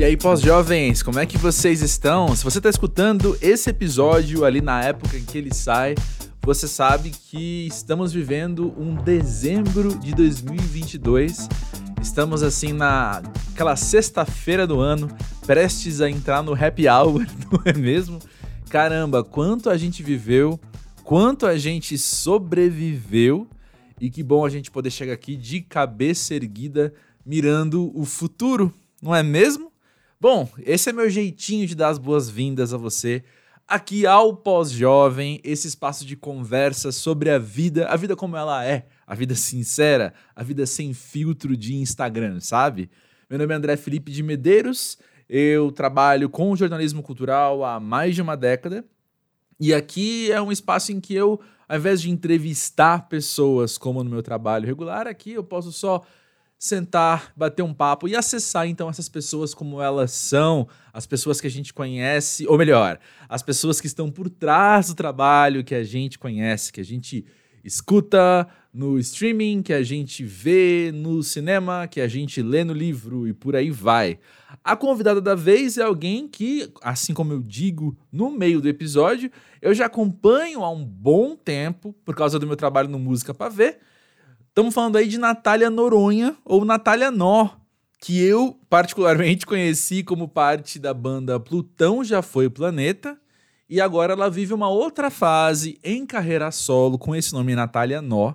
E aí, pós-jovens, como é que vocês estão? Se você está escutando esse episódio ali na época em que ele sai, você sabe que estamos vivendo um dezembro de 2022. Estamos assim na aquela sexta-feira do ano, prestes a entrar no happy hour, não é mesmo? Caramba, quanto a gente viveu, quanto a gente sobreviveu e que bom a gente poder chegar aqui de cabeça erguida, mirando o futuro, não é mesmo? Bom, esse é meu jeitinho de dar as boas-vindas a você aqui ao Pós-Jovem, esse espaço de conversa sobre a vida, a vida como ela é, a vida sincera, a vida sem filtro de Instagram, sabe? Meu nome é André Felipe de Medeiros, eu trabalho com jornalismo cultural há mais de uma década e aqui é um espaço em que eu, ao invés de entrevistar pessoas como no meu trabalho regular, aqui eu posso só sentar, bater um papo e acessar então essas pessoas como elas são, as pessoas que a gente conhece, ou melhor, as pessoas que estão por trás do trabalho que a gente conhece, que a gente escuta no streaming, que a gente vê no cinema, que a gente lê no livro e por aí vai. A convidada da vez é alguém que, assim como eu digo no meio do episódio, eu já acompanho há um bom tempo por causa do meu trabalho no Música para Ver Estamos falando aí de Natália Noronha ou Natália Nó, que eu particularmente conheci como parte da banda Plutão Já Foi Planeta, e agora ela vive uma outra fase em carreira solo com esse nome Natália Nó,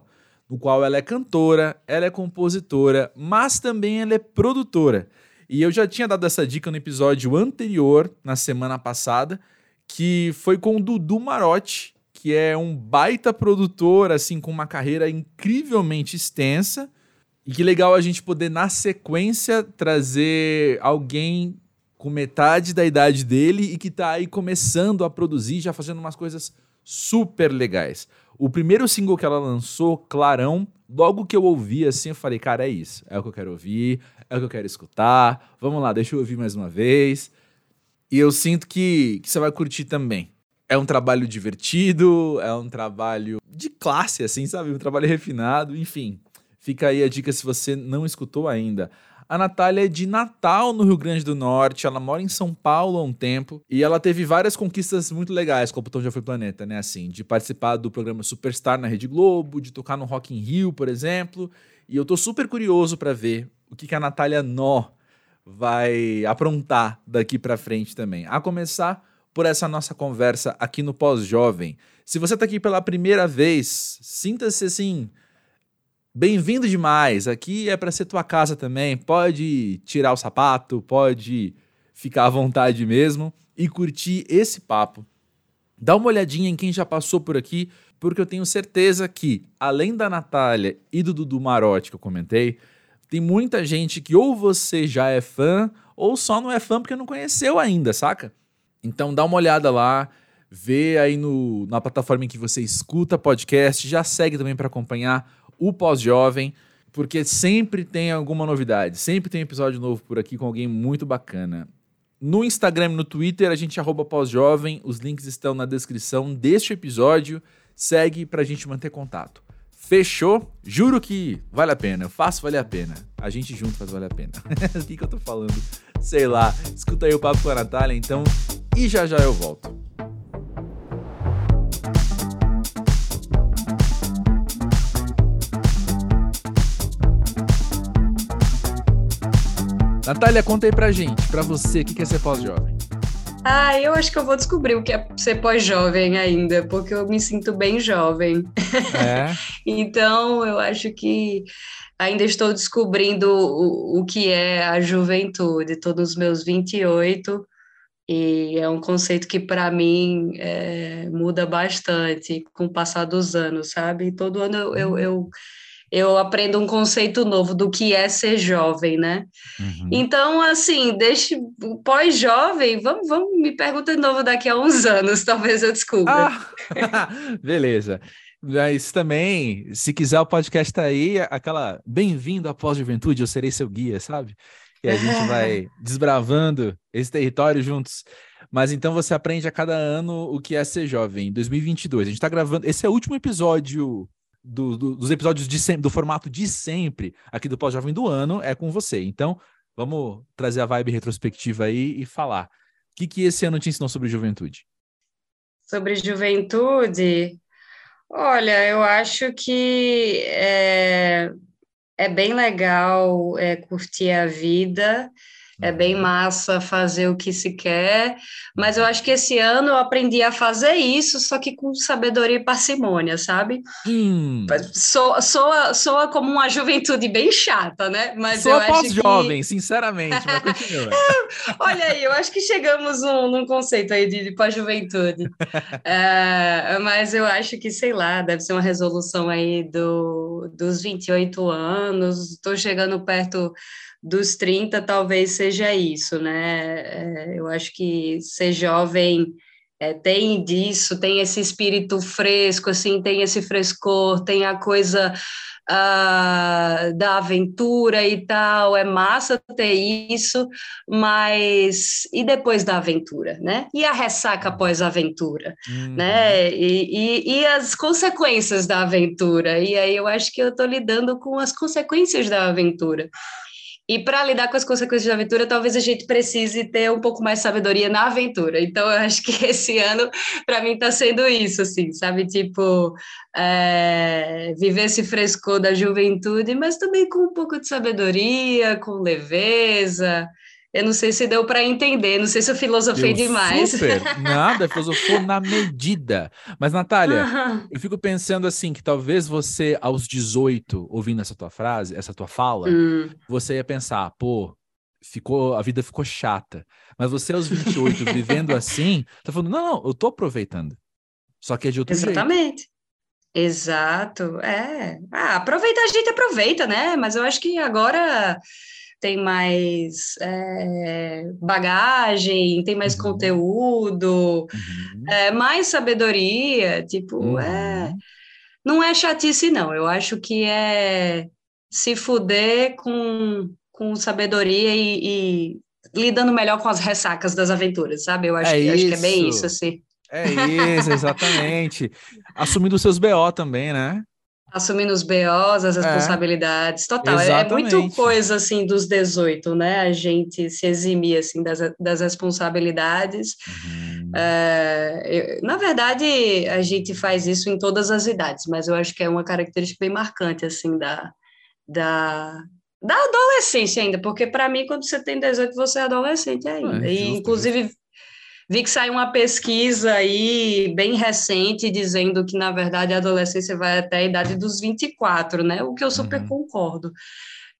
no qual ela é cantora, ela é compositora, mas também ela é produtora. E eu já tinha dado essa dica no episódio anterior, na semana passada, que foi com o Dudu Marotti, que é um baita produtor, assim, com uma carreira incrivelmente extensa. E que legal a gente poder, na sequência, trazer alguém com metade da idade dele e que tá aí começando a produzir, já fazendo umas coisas super legais. O primeiro single que ela lançou, Clarão, logo que eu ouvi assim, eu falei, cara, é isso. É o que eu quero ouvir, é o que eu quero escutar. Vamos lá, deixa eu ouvir mais uma vez. E eu sinto que, que você vai curtir também. É um trabalho divertido, é um trabalho de classe, assim, sabe? Um trabalho refinado, enfim. Fica aí a dica se você não escutou ainda. A Natália é de Natal, no Rio Grande do Norte. Ela mora em São Paulo há um tempo. E ela teve várias conquistas muito legais com o Botão Já Foi Planeta, né? Assim, de participar do programa Superstar na Rede Globo, de tocar no Rock in Rio, por exemplo. E eu tô super curioso para ver o que, que a Natália Nó vai aprontar daqui para frente também. A começar por essa nossa conversa aqui no Pós-Jovem. Se você está aqui pela primeira vez, sinta-se assim. Bem-vindo demais. Aqui é para ser tua casa também. Pode tirar o sapato, pode ficar à vontade mesmo e curtir esse papo. Dá uma olhadinha em quem já passou por aqui, porque eu tenho certeza que, além da Natália e do Dudu Marotti que eu comentei, tem muita gente que ou você já é fã ou só não é fã porque não conheceu ainda, saca? Então dá uma olhada lá, vê aí no, na plataforma em que você escuta podcast, já segue também para acompanhar o Pós-Jovem, porque sempre tem alguma novidade, sempre tem episódio novo por aqui com alguém muito bacana. No Instagram e no Twitter a gente arroba pós-jovem, os links estão na descrição deste episódio, segue para a gente manter contato. Fechou? Juro que vale a pena, eu faço valer a pena. A gente junto faz valer a pena. o que, que eu tô falando? Sei lá. Escuta aí o papo com a Natália, então e já já eu volto. Natália, conta aí pra gente, pra você, o que é ser pós-jovem? Ah, eu acho que eu vou descobrir o que é ser pós-jovem ainda, porque eu me sinto bem jovem. É. então, eu acho que ainda estou descobrindo o, o que é a juventude. Todos os meus 28 e é um conceito que, para mim, é, muda bastante com o passar dos anos, sabe? Todo ano eu, eu, uhum. eu, eu, aprendo um conceito novo do que é ser jovem, né? Uhum. Então, assim, deixe pós-jovem, vamos, vamos me perguntar de novo daqui a uns anos, talvez eu descubra. Ah, beleza. Mas também, se quiser, o podcast está aí, aquela bem-vindo à pós-juventude, eu serei seu guia, sabe? E a gente vai desbravando esse território juntos. Mas então você aprende a cada ano o que é ser jovem. Em 2022, a gente está gravando. Esse é o último episódio do, do, dos episódios de sempre, do formato de sempre aqui do Pós-Jovem do ano, é com você. Então, Vamos trazer a vibe retrospectiva aí e falar. O que, que esse ano te ensinou sobre juventude? Sobre juventude? Olha, eu acho que é, é bem legal é, curtir a vida é bem massa fazer o que se quer, mas eu acho que esse ano eu aprendi a fazer isso, só que com sabedoria e parcimônia, sabe? Hum. Soa, soa, soa como uma juventude bem chata, né? Mas soa eu acho jovem que... sinceramente, mas continua. é, olha aí, eu acho que chegamos num, num conceito aí de, de pós-juventude. é, mas eu acho que, sei lá, deve ser uma resolução aí do, dos 28 anos, estou chegando perto dos 30 talvez seja isso, né? É, eu acho que ser jovem é, tem disso, tem esse espírito fresco, assim, tem esse frescor, tem a coisa uh, da aventura e tal, é massa ter isso, mas e depois da aventura, né? E a ressaca após a aventura, uhum. né? E, e, e, as consequências da aventura, e aí eu acho que eu estou lidando com as consequências da aventura. E para lidar com as consequências da aventura, talvez a gente precise ter um pouco mais de sabedoria na aventura. Então, eu acho que esse ano, para mim, está sendo isso, assim, sabe? Tipo, é, viver esse frescor da juventude, mas também com um pouco de sabedoria, com leveza, eu não sei se deu para entender, não sei se eu filosofei deu demais. Super, nada, filosofou na medida. Mas, Natália, eu fico pensando assim, que talvez você, aos 18, ouvindo essa tua frase, essa tua fala, hum. você ia pensar, pô, ficou, a vida ficou chata. Mas você, aos 28, vivendo assim, tá falando, não, não, eu tô aproveitando. Só que é de outro Exatamente. Jeito. Exato, é. Ah, aproveita, a gente aproveita, né? Mas eu acho que agora tem mais é, bagagem, tem mais uhum. conteúdo, uhum. É, mais sabedoria, tipo, uhum. é, não é chatice, não. Eu acho que é se fuder com, com sabedoria e, e lidando melhor com as ressacas das aventuras, sabe? Eu acho, é que, acho que é bem isso, assim. É isso, exatamente. Assumindo os seus BO também, né? Assumindo os BOs, as é. responsabilidades, é, total. Exatamente. É muito coisa, assim, dos 18, né? A gente se eximir, assim, das, das responsabilidades. Uhum. É, eu, na verdade, a gente faz isso em todas as idades, mas eu acho que é uma característica bem marcante, assim, da, da, da adolescência ainda, porque para mim, quando você tem 18, você é adolescente ainda. É, e, inclusive, Vi que saiu uma pesquisa aí bem recente dizendo que, na verdade, a adolescência vai até a idade dos 24, né? O que eu super uhum. concordo.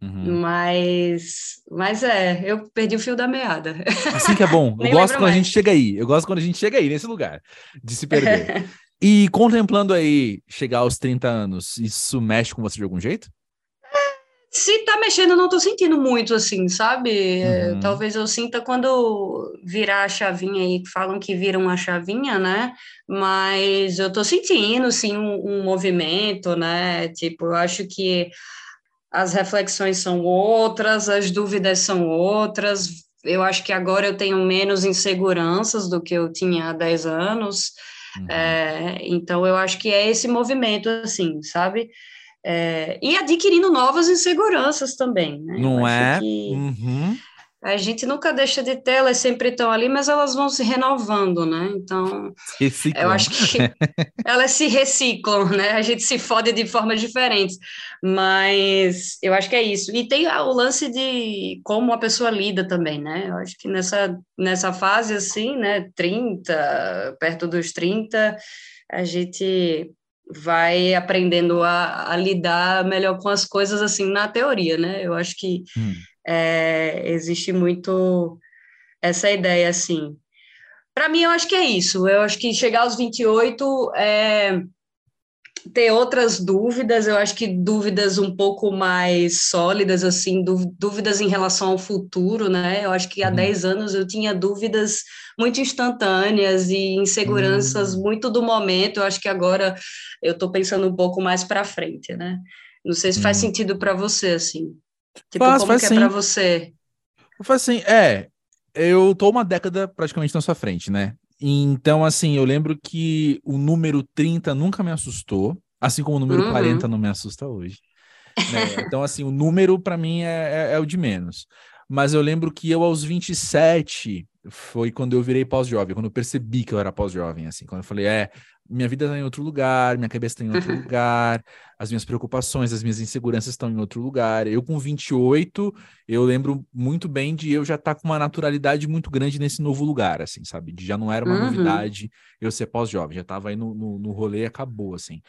Uhum. Mas, mas é, eu perdi o fio da meada. Assim que é bom. Eu gosto quando mais. a gente chega aí. Eu gosto quando a gente chega aí, nesse lugar, de se perder. e contemplando aí chegar aos 30 anos, isso mexe com você de algum jeito? Se tá mexendo, eu não tô sentindo muito, assim, sabe? É, uhum. Talvez eu sinta quando virar a chavinha aí, que falam que viram a chavinha, né? Mas eu tô sentindo, sim, um, um movimento, né? Tipo, eu acho que as reflexões são outras, as dúvidas são outras. Eu acho que agora eu tenho menos inseguranças do que eu tinha há 10 anos. Uhum. É, então, eu acho que é esse movimento, assim, sabe? É, e adquirindo novas inseguranças também, né? Não é? Uhum. A gente nunca deixa de ter, elas sempre estão ali, mas elas vão se renovando, né? Então, reciclam. eu acho que elas se reciclam, né? A gente se fode de formas diferentes, mas eu acho que é isso. E tem o lance de como a pessoa lida também, né? Eu acho que nessa, nessa fase, assim, né, 30, perto dos 30, a gente vai aprendendo a, a, lidar melhor com as coisas assim na teoria, né? Eu acho que hum. é, existe muito essa ideia assim. Para mim, eu acho que é isso. Eu acho que chegar aos 28 é ter outras dúvidas, eu acho que dúvidas um pouco mais sólidas, assim, dúvidas em relação ao futuro, né? Eu acho que há uhum. 10 anos eu tinha dúvidas muito instantâneas e inseguranças uhum. muito do momento. Eu acho que agora eu estou pensando um pouco mais para frente, né? Não sei se faz uhum. sentido para você, assim. Tipo, faz, como faz que é para você? Faz assim, é, eu tô uma década praticamente na sua frente, né? Então, assim, eu lembro que o número 30 nunca me assustou, assim como o número uhum. 40 não me assusta hoje. Né? Então, assim, o número para mim é, é, é, o de menos. Mas eu lembro que eu, aos 27, foi quando eu virei pós-jovem, quando eu percebi que eu era pós-jovem, assim, quando eu falei, é, minha vida está em outro lugar, minha cabeça está em outro lugar, as minhas preocupações, as minhas inseguranças estão em outro lugar. Eu, com 28, eu lembro muito bem de eu já estar tá com uma naturalidade muito grande nesse novo lugar, assim, sabe? De já não era uma uhum. novidade eu ser pós-jovem, já estava aí no, no, no rolê e acabou, assim.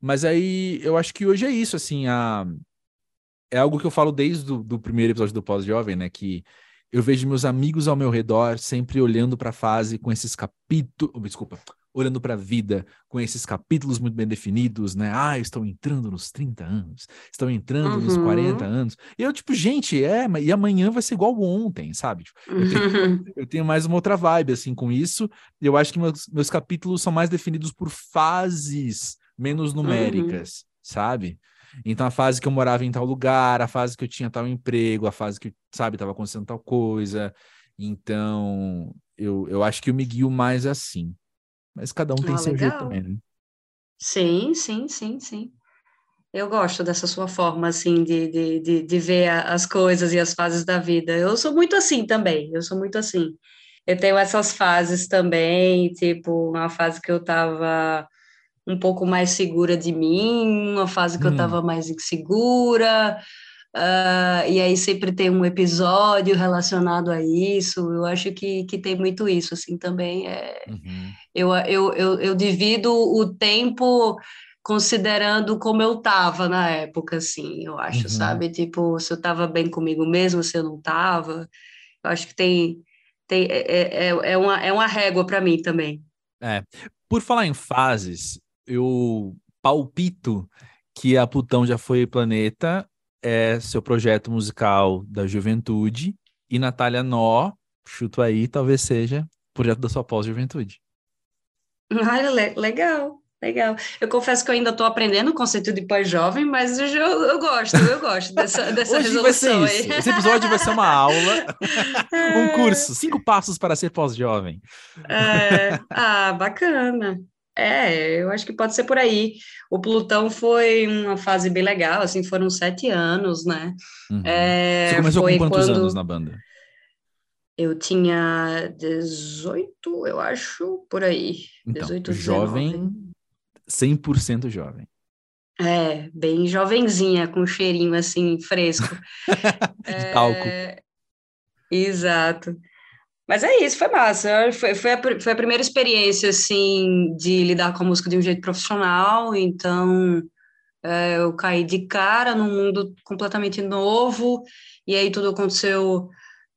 Mas aí eu acho que hoje é isso, assim, a... é algo que eu falo desde o do primeiro episódio do pós-jovem, né? Que eu vejo meus amigos ao meu redor sempre olhando para a fase com esses capítulos. Desculpa, olhando para a vida com esses capítulos muito bem definidos, né? Ah, estou entrando nos 30 anos, estão entrando uhum. nos 40 anos. E eu, tipo, gente, é, e amanhã vai ser igual ontem, sabe? Tipo, eu, tenho, uhum. eu, tenho, mais uma outra vibe, assim, com isso. Eu acho que meus, meus capítulos são mais definidos por fases menos uhum. numéricas, uhum. sabe? Então, a fase que eu morava em tal lugar, a fase que eu tinha tal emprego, a fase que, sabe, estava acontecendo tal coisa. Então, eu, eu acho que eu me guio mais assim. Mas cada um tem ah, seu legal. jeito também, né? Sim, sim, sim, sim. Eu gosto dessa sua forma, assim, de, de, de, de ver as coisas e as fases da vida. Eu sou muito assim também, eu sou muito assim. Eu tenho essas fases também, tipo, uma fase que eu tava um pouco mais segura de mim, uma fase que hum. eu tava mais insegura, Uh, e aí sempre tem um episódio relacionado a isso. Eu acho que, que tem muito isso, assim, também. É, uhum. eu, eu, eu, eu divido o tempo considerando como eu tava na época, assim, eu acho, uhum. sabe? Tipo, se eu tava bem comigo mesmo, se eu não tava. Eu acho que tem, tem é, é, é uma, é uma régua para mim também. É. Por falar em fases, eu palpito que a Plutão já foi planeta é seu projeto musical da juventude e Natália Nó, chuto aí, talvez seja projeto da sua pós-juventude. Legal, legal. Eu confesso que eu ainda estou aprendendo o conceito de pós-jovem, mas eu, eu, gosto, eu gosto dessa, dessa Hoje resolução vai ser isso. aí. Esse episódio vai ser uma aula, um curso, cinco passos para ser pós-jovem. É, ah, bacana. É, eu acho que pode ser por aí. O Plutão foi uma fase bem legal, assim, foram sete anos, né? Uhum. É, Você começou com quantos quando... anos na banda? Eu tinha 18, eu acho, por aí. Então, 18, jovem, 100% jovem. É, bem jovenzinha, com um cheirinho assim, fresco. De é... talco. Exato. Mas é isso, foi massa. Foi, foi, a, foi a primeira experiência, assim, de lidar com a música de um jeito profissional. Então, é, eu caí de cara num mundo completamente novo. E aí tudo aconteceu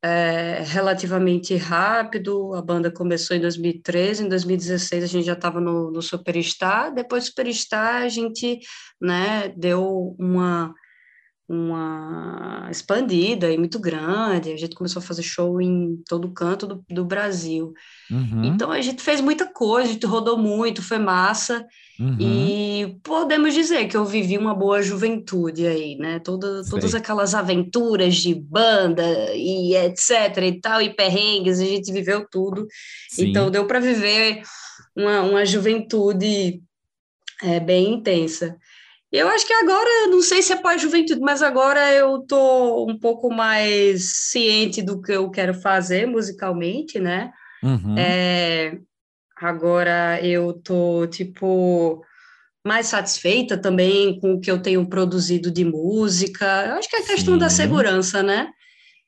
é, relativamente rápido. A banda começou em 2013, em 2016 a gente já estava no, no Superstar. Depois do Superstar, a gente né, deu uma uma expandida e muito grande. A gente começou a fazer show em todo canto do, do Brasil. Uhum. Então a gente fez muita coisa, a gente rodou muito, foi massa. Uhum. E podemos dizer que eu vivi uma boa juventude aí, né? Toda, todas aquelas aventuras de banda e etc e tal, e perrengues, a gente viveu tudo. Sim. Então deu para viver uma, uma juventude é, bem intensa. Eu acho que agora, não sei se é pós-juventude, mas agora eu tô um pouco mais ciente do que eu quero fazer musicalmente, né? Uhum. É, agora eu tô, tipo, mais satisfeita também com o que eu tenho produzido de música. Eu acho que é a questão Sim. da segurança, né?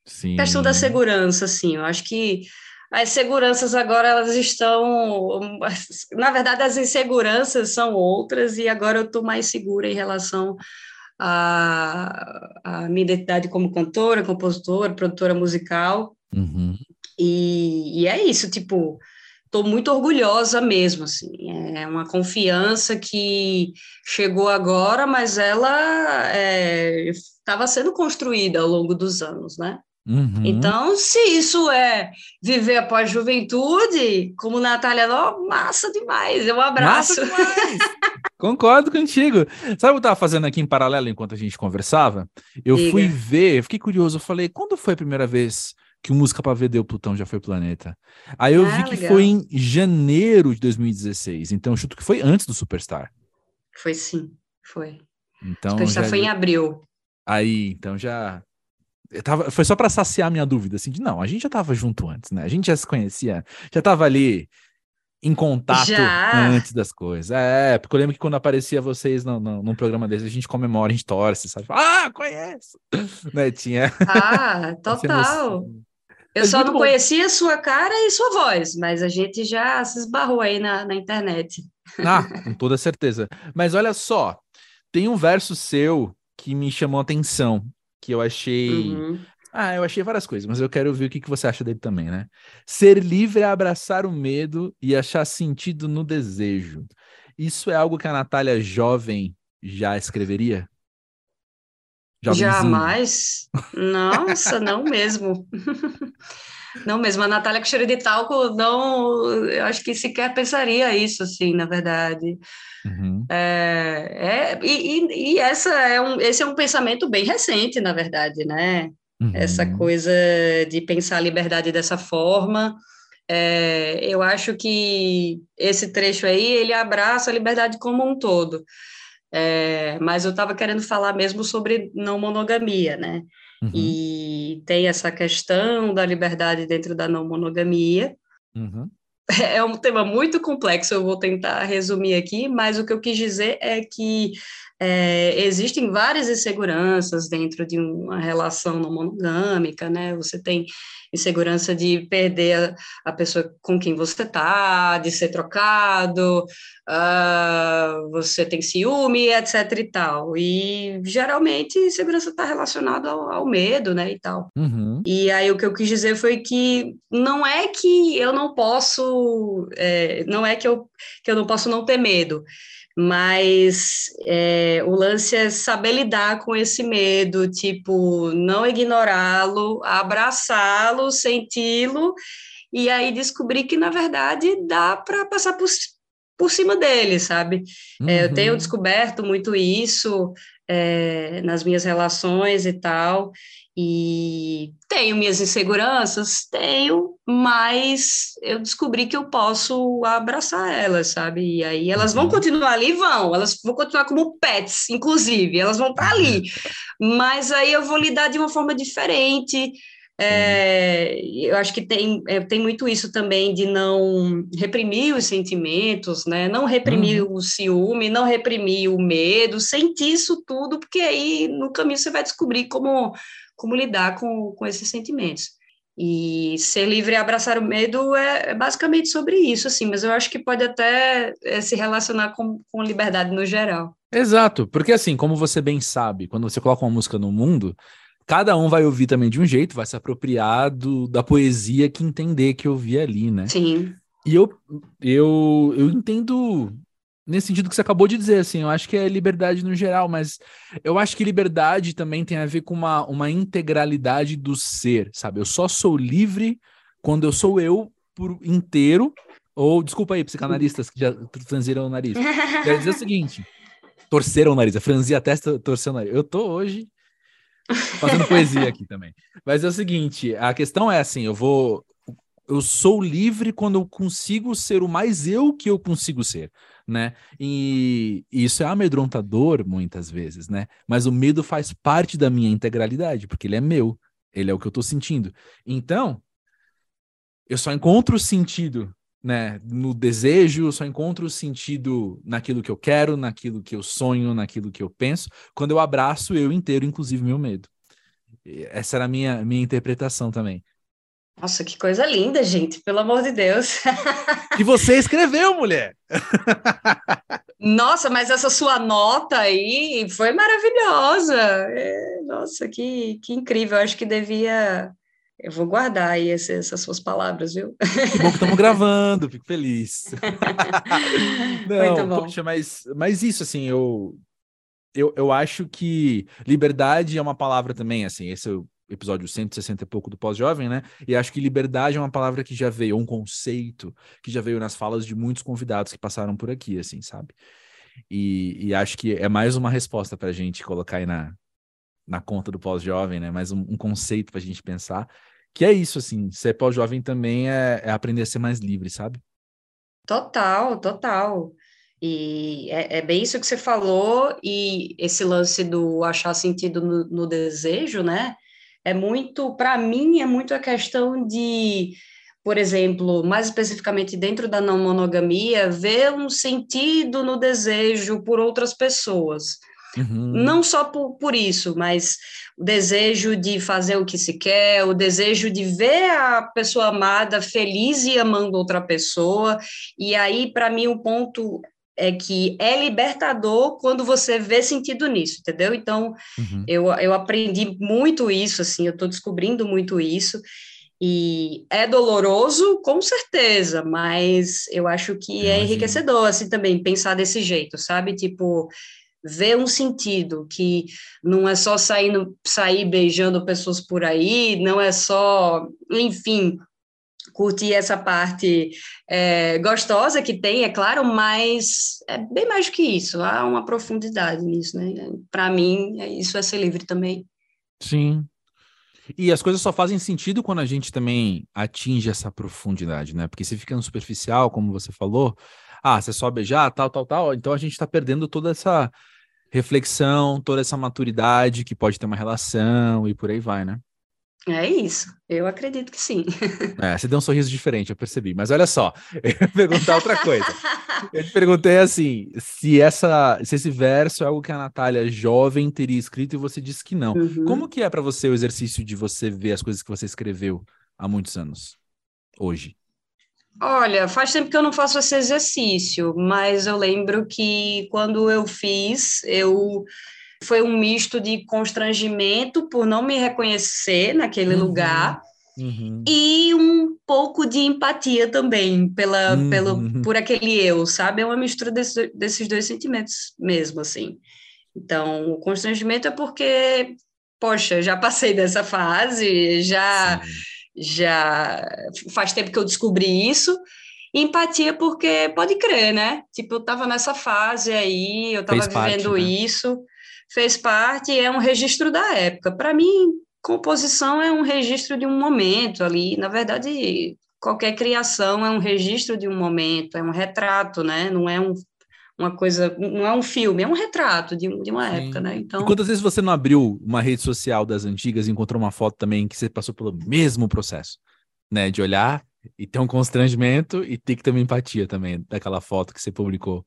Sim. A questão da segurança, assim, eu acho que as seguranças agora elas estão, na verdade as inseguranças são outras e agora eu estou mais segura em relação à, à minha identidade como cantora, compositora, produtora musical uhum. e, e é isso, tipo, estou muito orgulhosa mesmo, assim, é uma confiança que chegou agora, mas ela estava é, sendo construída ao longo dos anos, né? Uhum. Então, se isso é viver após juventude, como Natália Ló, massa demais. Eu abraço. Concordo contigo. Sabe o que eu estava fazendo aqui em paralelo enquanto a gente conversava? Eu Diga. fui ver, fiquei curioso, eu falei, quando foi a primeira vez que o Música para Ver deu Plutão já foi planeta? Aí eu ah, vi que legal. foi em janeiro de 2016, então eu chuto que foi antes do Superstar. Foi sim, foi. Então, Superstar já... foi em abril. Aí, então já Tava, foi só para saciar minha dúvida, assim, de não, a gente já tava junto antes, né? A gente já se conhecia, já tava ali em contato já? antes das coisas. É, porque eu lembro que quando aparecia vocês no, no, num programa desse, a gente comemora, a gente torce, sabe? Ah, conheço! né? Tinha. Ah, total. Eu só não bom. conhecia sua cara e sua voz, mas a gente já se esbarrou aí na, na internet. Ah, com toda certeza. Mas olha só, tem um verso seu que me chamou a atenção, que eu achei. Uhum. Ah, eu achei várias coisas, mas eu quero ouvir o que, que você acha dele também, né? Ser livre é abraçar o medo e achar sentido no desejo. Isso é algo que a Natália jovem já escreveria? Jovenzinho. Jamais. Nossa, não mesmo. Não mesmo, a Natália com cheiro de talco, não, eu acho que sequer pensaria isso, assim, na verdade. Uhum. É, é, e, e, essa é um, esse é um pensamento bem recente, na verdade, né? Uhum. Essa coisa de pensar a liberdade dessa forma. É, eu acho que esse trecho aí, ele abraça a liberdade como um todo. É, mas eu estava querendo falar mesmo sobre não monogamia, né? Uhum. E tem essa questão da liberdade dentro da não monogamia. Uhum. É um tema muito complexo, eu vou tentar resumir aqui, mas o que eu quis dizer é que é, existem várias inseguranças dentro de uma relação não monogâmica, né? Você tem insegurança de perder a, a pessoa com quem você está, de ser trocado, uh, você tem ciúme, etc e tal. E geralmente insegurança está relacionada ao, ao, medo, né, e tal. Uhum. E aí o que eu quis dizer foi que não é que eu não posso, é, não é que eu, que eu não posso não ter medo, mas é, o lance é saber lidar com esse medo, tipo, não ignorá-lo, abraçá-lo, senti-lo, e aí descobrir que, na verdade, dá para passar por, por cima dele, sabe? Uhum. É, eu tenho uhum. descoberto muito isso é, nas minhas relações e tal, e tenho minhas inseguranças, tenho, mas eu descobri que eu posso abraçar elas, sabe? E aí elas vão uhum. continuar ali, vão, elas vão continuar como pets, inclusive, elas vão estar ali. Uhum. Mas aí eu vou lidar de uma forma diferente. É, eu acho que tem, é, tem muito isso também de não reprimir os sentimentos, né? Não reprimir uhum. o ciúme, não reprimir o medo, sentir isso tudo, porque aí no caminho você vai descobrir como como lidar com, com esses sentimentos. E ser livre e abraçar o medo é, é, basicamente sobre isso, assim, mas eu acho que pode até é, se relacionar com, com liberdade no geral. Exato, porque assim, como você bem sabe, quando você coloca uma música no mundo, cada um vai ouvir também de um jeito, vai se apropriar do, da poesia que entender que eu vi ali, né? Sim. E eu, eu, eu entendo nesse sentido que você acabou de dizer, assim, eu acho que é liberdade no geral, mas eu acho que liberdade também tem a ver com uma, uma integralidade do ser, sabe? Eu só sou livre quando eu sou eu por inteiro, ou, desculpa aí, psicanalistas que já franziram o nariz. Quero dizer o seguinte, torceram o nariz, franzir a testa, torcer o nariz. Eu tô hoje fazendo poesia aqui também. Mas é o seguinte, a questão é assim, eu vou... Eu sou livre quando eu consigo ser o mais eu que eu consigo ser né? E, isso é amedrontador muitas vezes, né? Mas o medo faz parte da minha integralidade, porque ele é meu, ele é o que eu tô sentindo. Então, eu só encontro sentido, né, no desejo, só encontro sentido naquilo que eu quero, naquilo que eu sonho, naquilo que eu penso, quando eu abraço eu inteiro, inclusive meu medo. Essa era a minha, minha interpretação também. Nossa, que coisa linda, gente, pelo amor de Deus. Que você escreveu, mulher. Nossa, mas essa sua nota aí foi maravilhosa. É, nossa, que, que incrível. Eu acho que devia. Eu vou guardar aí esse, essas suas palavras, viu? Que bom que estamos gravando, fico feliz. Não, Muito bom. Poxa, mas, mas isso, assim, eu, eu, eu acho que liberdade é uma palavra também, assim, esse eu episódio 160 e pouco do Pós-Jovem, né? E acho que liberdade é uma palavra que já veio, um conceito que já veio nas falas de muitos convidados que passaram por aqui, assim, sabe? E, e acho que é mais uma resposta para a gente colocar aí na, na conta do pós-jovem, né? Mais um, um conceito para a gente pensar. Que é isso, assim, ser pós-jovem também é, é, aprender a ser mais livre, sabe? Total, total. E é, é, bem isso que você falou, e esse lance do achar sentido no, no desejo, né? É muito, para mim, é muito a questão de, por exemplo, mais especificamente dentro da não monogamia, ver um sentido no desejo por outras pessoas. Uhum. Não só por, por isso, mas o desejo de fazer o que se quer, o desejo de ver a pessoa amada feliz e amando outra pessoa. E aí, para mim, o ponto é que é libertador quando você vê sentido nisso, entendeu? Então, uhum. eu, eu aprendi muito isso, assim, eu estou descobrindo muito isso, e é doloroso, com certeza, mas eu acho que é enriquecedor, assim, também, pensar desse jeito, sabe? Tipo, ver um sentido, que não é só saindo, sair beijando pessoas por aí, não é só, enfim, curtir essa parte é, gostosa que tem, é claro, mas é bem mais do que isso, há uma profundidade nisso, né? Para mim, é, isso é ser livre também. Sim. E as coisas só fazem sentido quando a gente também atinge essa profundidade, né? Porque se fica no superficial, como você falou, ah, você só beijar, tal, tal, tal, então a gente está perdendo toda essa reflexão, toda essa maturidade que pode ter uma relação e por aí vai, né? É isso, eu acredito que sim. É, você deu um sorriso diferente, eu percebi. Mas olha só, eu ia perguntar outra coisa. Eu te perguntei assim, se, essa, se esse verso é algo que a Natália jovem teria escrito e você disse que não. Uhum. Como que é para você o exercício de você ver as coisas que você escreveu há muitos anos, hoje? Olha, faz tempo que eu não faço esse exercício, mas eu lembro que quando eu fiz, eu foi um misto de constrangimento por não me reconhecer naquele uhum, lugar uhum. e um pouco de empatia também pela, uhum. pelo, por aquele eu, sabe? É uma mistura desse, desses dois sentimentos mesmo, assim. Então, o constrangimento é porque, poxa, já passei dessa fase, já, já faz tempo que eu descobri isso, e empatia porque pode crer, né? Tipo, eu tava nessa fase aí, eu tava vivendo parte, né? isso fez parte, é um registro da época. Para mim, composição é um registro de um momento ali. Na verdade, qualquer criação é um registro de um momento, é um retrato, né? Não é um, uma coisa, não é um filme, é um retrato de, de uma Sim. época, né? Então. E quantas vezes você não abriu uma rede social das antigas e encontrou uma foto também que você passou pelo mesmo processo, né? De olhar e ter um constrangimento e ter que ter uma empatia também daquela foto que você publicou.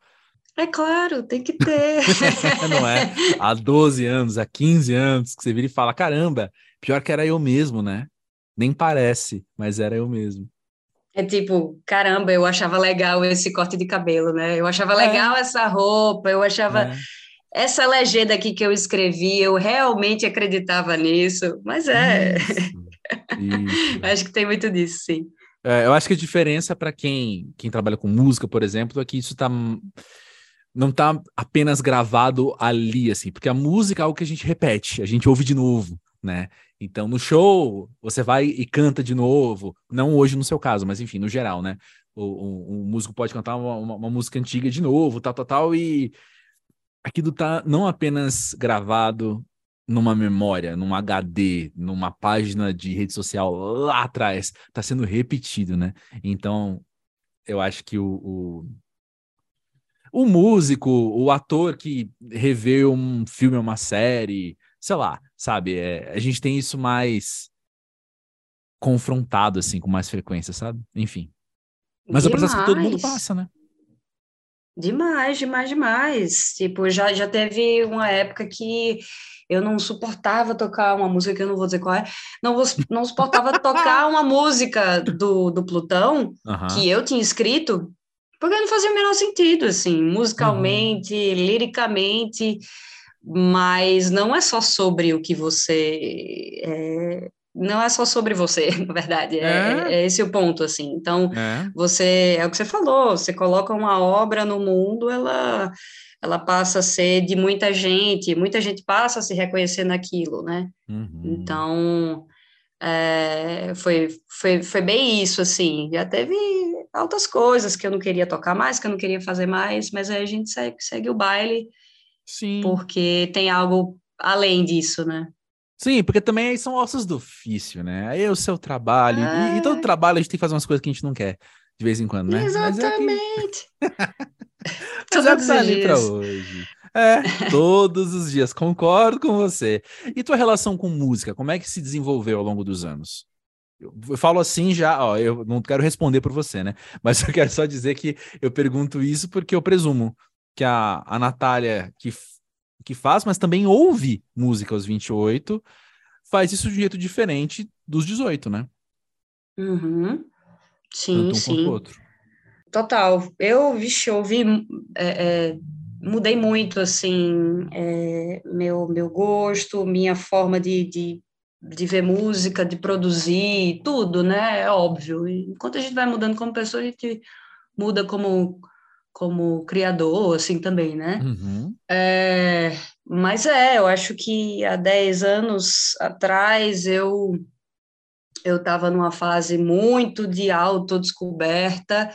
É claro, tem que ter. não é? Há 12 anos, há 15 anos, que você vira e fala: caramba, pior que era eu mesmo, né? Nem parece, mas era eu mesmo. É tipo, caramba, eu achava legal esse corte de cabelo, né? Eu achava legal é. essa roupa, eu achava. É. Essa legenda aqui que eu escrevi, eu realmente acreditava nisso, mas é. Isso. Isso. acho que tem muito disso, sim. É, eu acho que a diferença para quem, quem trabalha com música, por exemplo, é que isso está não tá apenas gravado ali, assim, porque a música é algo que a gente repete, a gente ouve de novo, né? Então, no show, você vai e canta de novo, não hoje no seu caso, mas enfim, no geral, né? O, o, o músico pode cantar uma, uma, uma, música antiga de novo, tal, tal, tal, e aquilo tá não apenas gravado numa memória, num HD, numa página de rede social lá atrás, tá sendo repetido, né? Então, eu acho que o, o o músico, o ator que revê um filme ou uma série, sei lá, sabe? É, a gente tem isso mais confrontado, assim, com mais frequência, sabe? Enfim. Mas demais. é o processo que todo mundo passa, né? Demais, demais, demais. Tipo, já, já teve uma época que eu não suportava tocar uma música que eu não vou dizer qual é, não, não suportava tocar uma música do, do Plutão que eu tinha escrito porque não fazia o menor sentido, assim, musicalmente, uhum. liricamente, mas não é só sobre o que você. É, não é só sobre você, na verdade, é, é. é esse o ponto, assim. Então, é. você, é o que você falou, você coloca uma obra no mundo, ela ela passa a ser de muita gente, muita gente passa a se reconhecer naquilo, né? Uhum. Então, é, foi, foi, foi bem isso, assim. Já teve altas coisas que eu não queria tocar mais, que eu não queria fazer mais, mas aí a gente segue, segue o baile. Sim. Porque tem algo além disso, né? Sim, porque também aí são ossos do ofício, né? Aí é o seu trabalho. É... E, e, todo é. trabalho a gente tem que fazer umas coisas que a gente não quer, de vez em quando, né? Exatamente. Mas é que... Mas é que tá ali pra hoje. É, todos os dias, concordo com você. E tua relação com música, como é que se desenvolveu ao longo dos anos? Eu falo assim já, ó, eu não quero responder por você, né? Mas eu quero só dizer que eu pergunto isso porque eu presumo que a, a Natália, que, que faz, mas também ouve música aos 28, faz isso de um jeito diferente dos 18, né? Uhum. Sim, Tanto um sim. outro. Total. Eu, vixe, ouvi, é, é, mudei muito, assim, é, meu, meu gosto, minha forma de, de, de ver música, de produzir, tudo, né? É óbvio. Enquanto a gente vai mudando como pessoa, a gente muda como, como criador, assim, também, né? Uhum. É, mas é, eu acho que há 10 anos atrás eu eu estava numa fase muito de autodescoberta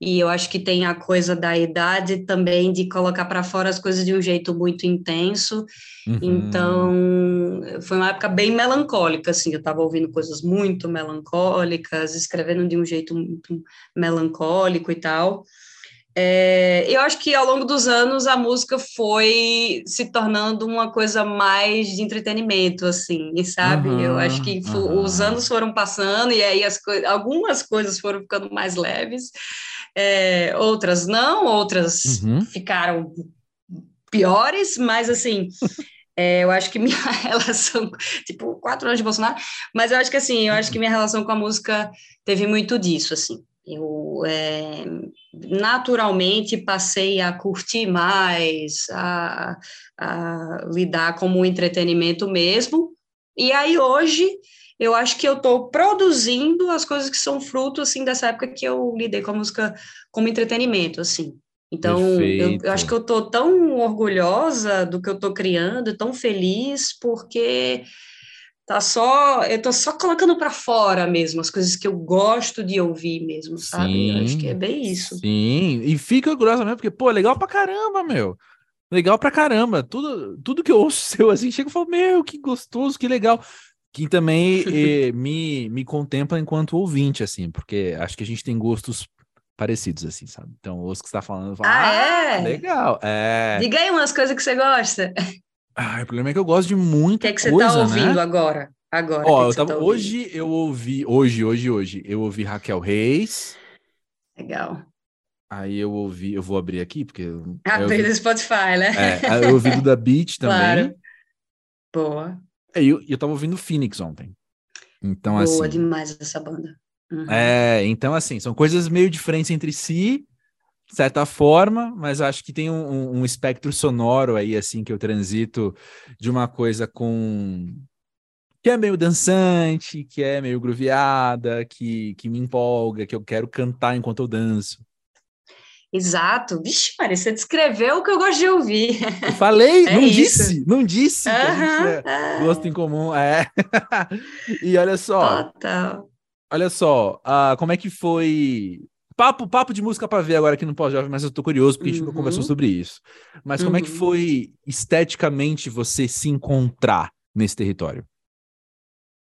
e eu acho que tem a coisa da idade também de colocar para fora as coisas de um jeito muito intenso. Uhum. Então, foi uma época bem melancólica, assim, eu estava ouvindo coisas muito melancólicas, escrevendo de um jeito muito melancólico e tal. É, eu acho que ao longo dos anos a música foi se tornando uma coisa mais de entretenimento, assim, sabe? Uhum, eu acho que uhum. os anos foram passando e aí as co algumas coisas foram ficando mais leves, é, outras não, outras uhum. ficaram piores, mas assim. É, eu acho que minha relação, tipo, quatro anos de Bolsonaro, mas eu acho que assim, eu acho que minha relação com a música teve muito disso, assim. Eu é, naturalmente passei a curtir mais, a, a lidar como um entretenimento mesmo. E aí hoje eu acho que eu estou produzindo as coisas que são fruto assim dessa época que eu lidei com a música como entretenimento, assim. Então, eu, eu, acho que eu estou tão orgulhosa do que eu estou criando, tão feliz, porque tá só eu tô só colocando para fora mesmo as coisas que eu gosto de ouvir mesmo, sabe? Sim, eu acho que é bem isso. Sim, e fica orgulhosa mesmo, porque, pô, legal pra caramba, meu. Legal pra caramba. Tudo, tudo que eu ouço seu assim, chega e falo, meu, que gostoso, que legal. Que também eh, me, me contempla enquanto ouvinte, assim, porque acho que a gente tem gostos parecidos, assim, sabe? Então, ouço que você tá falando, falo, ah, ah, é? legal. É. Diga aí umas coisas que você gosta. Ah, o problema é que eu gosto de muita coisa, O que, é que você tá ouvindo né? agora? Agora. Ó, eu tava, tá hoje eu ouvi, hoje, hoje, hoje, eu ouvi Raquel Reis. Legal. Aí eu ouvi, eu vou abrir aqui, porque. Abrir no Spotify, né? É, eu ouvi do da Beat também. Claro. Boa. E eu, eu tava ouvindo Phoenix ontem. Então, Boa assim. Boa demais essa banda. Uhum. É, então, assim, são coisas meio diferentes entre si, de certa forma, mas acho que tem um, um, espectro sonoro aí, assim, que eu transito de uma coisa com. que é meio dançante, que é meio grooveada, que, que me empolga, que eu quero cantar enquanto eu danço. Exato. Vixe, Maria, você descreveu o que eu gosto de ouvir. Eu falei, é não isso. disse, não disse uhum, gente é gosto em comum. É. e olha só. Total. Olha só, uh, como é que foi. Papo, papo de música para ver agora aqui no Pós-Jovem, mas eu tô curioso porque uhum. a gente nunca conversou sobre isso. Mas como uhum. é que uhum. foi esteticamente você se encontrar nesse território?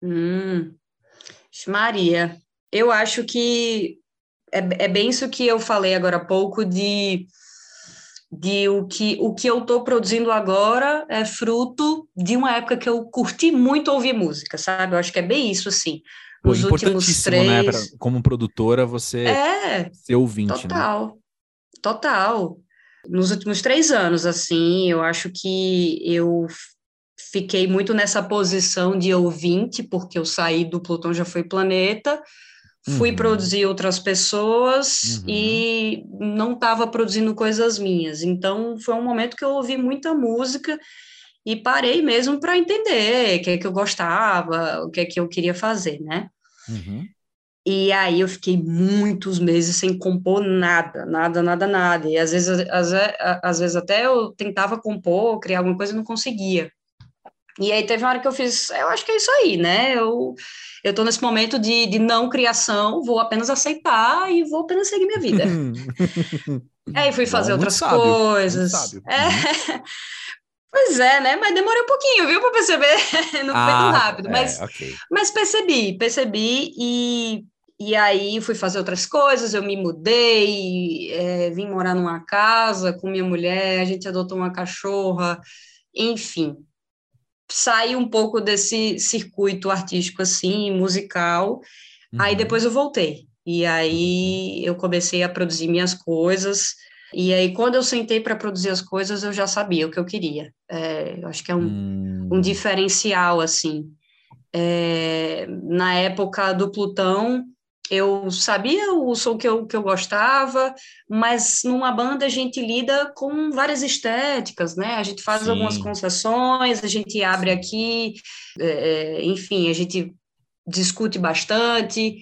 Hum, Maria, eu acho que é, é bem isso que eu falei agora há pouco de de o que o que eu estou produzindo agora é fruto de uma época que eu curti muito ouvir música, sabe? Eu acho que é bem isso, assim. Pô, Os últimos três... né? Pra, como produtora, você é, ser ouvinte, né? Total, né? total. Nos últimos três anos, assim, eu acho que eu fiquei muito nessa posição de ouvinte, porque eu saí do Plutão Já Foi Planeta, fui uhum. produzir outras pessoas uhum. e não estava produzindo coisas minhas. Então, foi um momento que eu ouvi muita música e parei mesmo para entender o que é que eu gostava, o que é que eu queria fazer, né? Uhum. E aí eu fiquei muitos meses sem compor nada, nada, nada, nada. E às vezes, às, às vezes até eu tentava compor, criar alguma coisa e não conseguia. E aí teve uma hora que eu fiz, eu acho que é isso aí, né? Eu eu tô nesse momento de, de não criação, vou apenas aceitar e vou apenas seguir minha vida. aí fui fazer Bom, outras sábio, coisas. É. Pois é, né? Mas demorei um pouquinho, viu, para perceber. Não foi ah, tão rápido, mas, é, okay. mas percebi, percebi e, e aí fui fazer outras coisas, eu me mudei, é, vim morar numa casa com minha mulher, a gente adotou uma cachorra, enfim. Saí um pouco desse circuito artístico assim, musical. Uhum. Aí depois eu voltei. E aí eu comecei a produzir minhas coisas. E aí, quando eu sentei para produzir as coisas, eu já sabia o que eu queria. É, eu acho que é um, hum. um diferencial, assim. É, na época do Plutão, eu sabia o som que eu, que eu gostava, mas numa banda a gente lida com várias estéticas, né? A gente faz Sim. algumas concessões, a gente abre aqui, é, é, enfim, a gente discute bastante,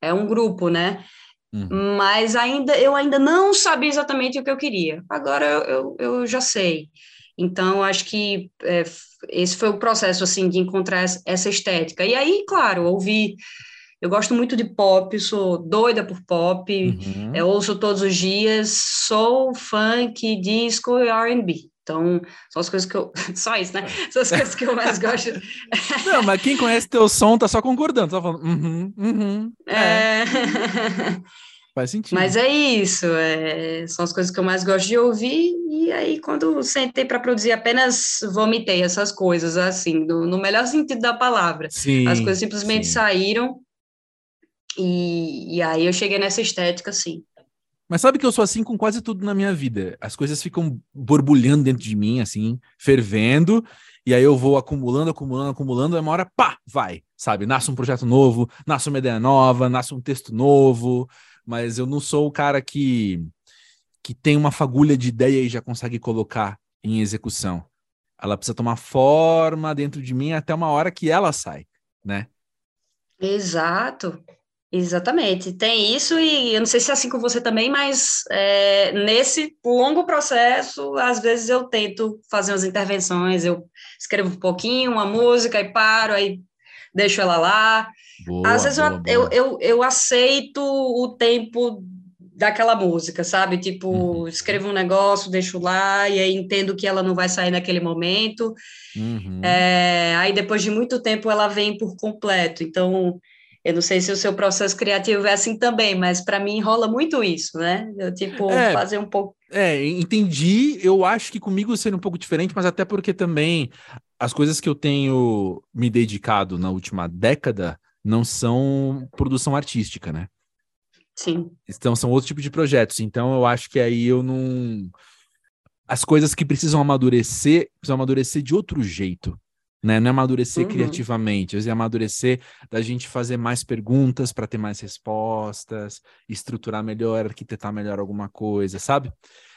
é um grupo, né? Uhum. Mas ainda eu ainda não sabia exatamente o que eu queria. Agora eu, eu, eu já sei. Então, acho que é, esse foi o processo, assim, de encontrar essa estética. E aí, claro, ouvi eu gosto muito de pop, sou doida por pop, uhum. eu ouço todos os dias, sou funk, disco e R&B. Então, são as coisas que eu. Só isso, né? São as coisas que eu mais gosto. Não, mas quem conhece teu som tá só concordando, tá falando. Uhum, uhum. É. é. Faz sentido. Mas é isso, é... são as coisas que eu mais gosto de ouvir. E aí, quando sentei para produzir, apenas vomitei essas coisas, assim, no, no melhor sentido da palavra. Sim, as coisas simplesmente sim. saíram e, e aí eu cheguei nessa estética, assim. Mas sabe que eu sou assim com quase tudo na minha vida. As coisas ficam borbulhando dentro de mim, assim, fervendo, e aí eu vou acumulando, acumulando, acumulando, e uma hora, pá, vai, sabe? Nasce um projeto novo, nasce uma ideia nova, nasce um texto novo, mas eu não sou o cara que, que tem uma fagulha de ideia e já consegue colocar em execução. Ela precisa tomar forma dentro de mim até uma hora que ela sai, né? Exato. Exatamente, tem isso, e eu não sei se é assim com você também, mas é, nesse longo processo, às vezes eu tento fazer umas intervenções, eu escrevo um pouquinho, uma música e paro, aí deixo ela lá. Boa, às vezes boa, eu, boa. Eu, eu, eu, aceito o tempo daquela música, sabe? Tipo, uhum. escrevo um negócio, deixo lá, e aí entendo que ela não vai sair naquele momento. Uhum. É, aí depois de muito tempo ela vem por completo, então eu não sei se o seu processo criativo é assim também, mas para mim rola muito isso, né? Eu, tipo, é, fazer um pouco. É, entendi. Eu acho que comigo seria um pouco diferente, mas até porque também as coisas que eu tenho me dedicado na última década não são produção artística, né? Sim. Então são outro tipo de projetos. Então eu acho que aí eu não. As coisas que precisam amadurecer, precisam amadurecer de outro jeito né? Não é amadurecer uhum. criativamente, é amadurecer da gente fazer mais perguntas para ter mais respostas, estruturar melhor, arquitetar melhor alguma coisa, sabe?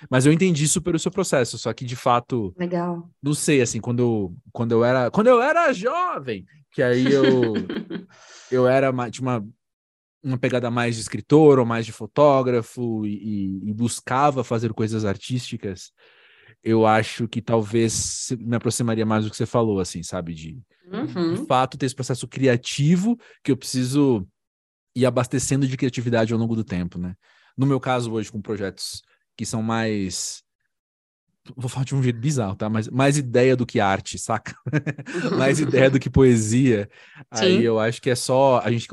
Mas eu entendi super o seu processo, só que de fato, legal. Não sei assim, quando eu, quando eu era, quando eu era jovem, que aí eu eu era tinha uma uma pegada mais de escritor ou mais de fotógrafo e, e buscava fazer coisas artísticas eu acho que talvez me aproximaria mais do que você falou, assim, sabe? De, uhum. de fato ter esse processo criativo que eu preciso ir abastecendo de criatividade ao longo do tempo, né? No meu caso, hoje, com projetos que são mais. Vou falar de um jeito bizarro, tá? Mas mais ideia do que arte, saca? mais ideia do que poesia. Sim. Aí eu acho que é só a gente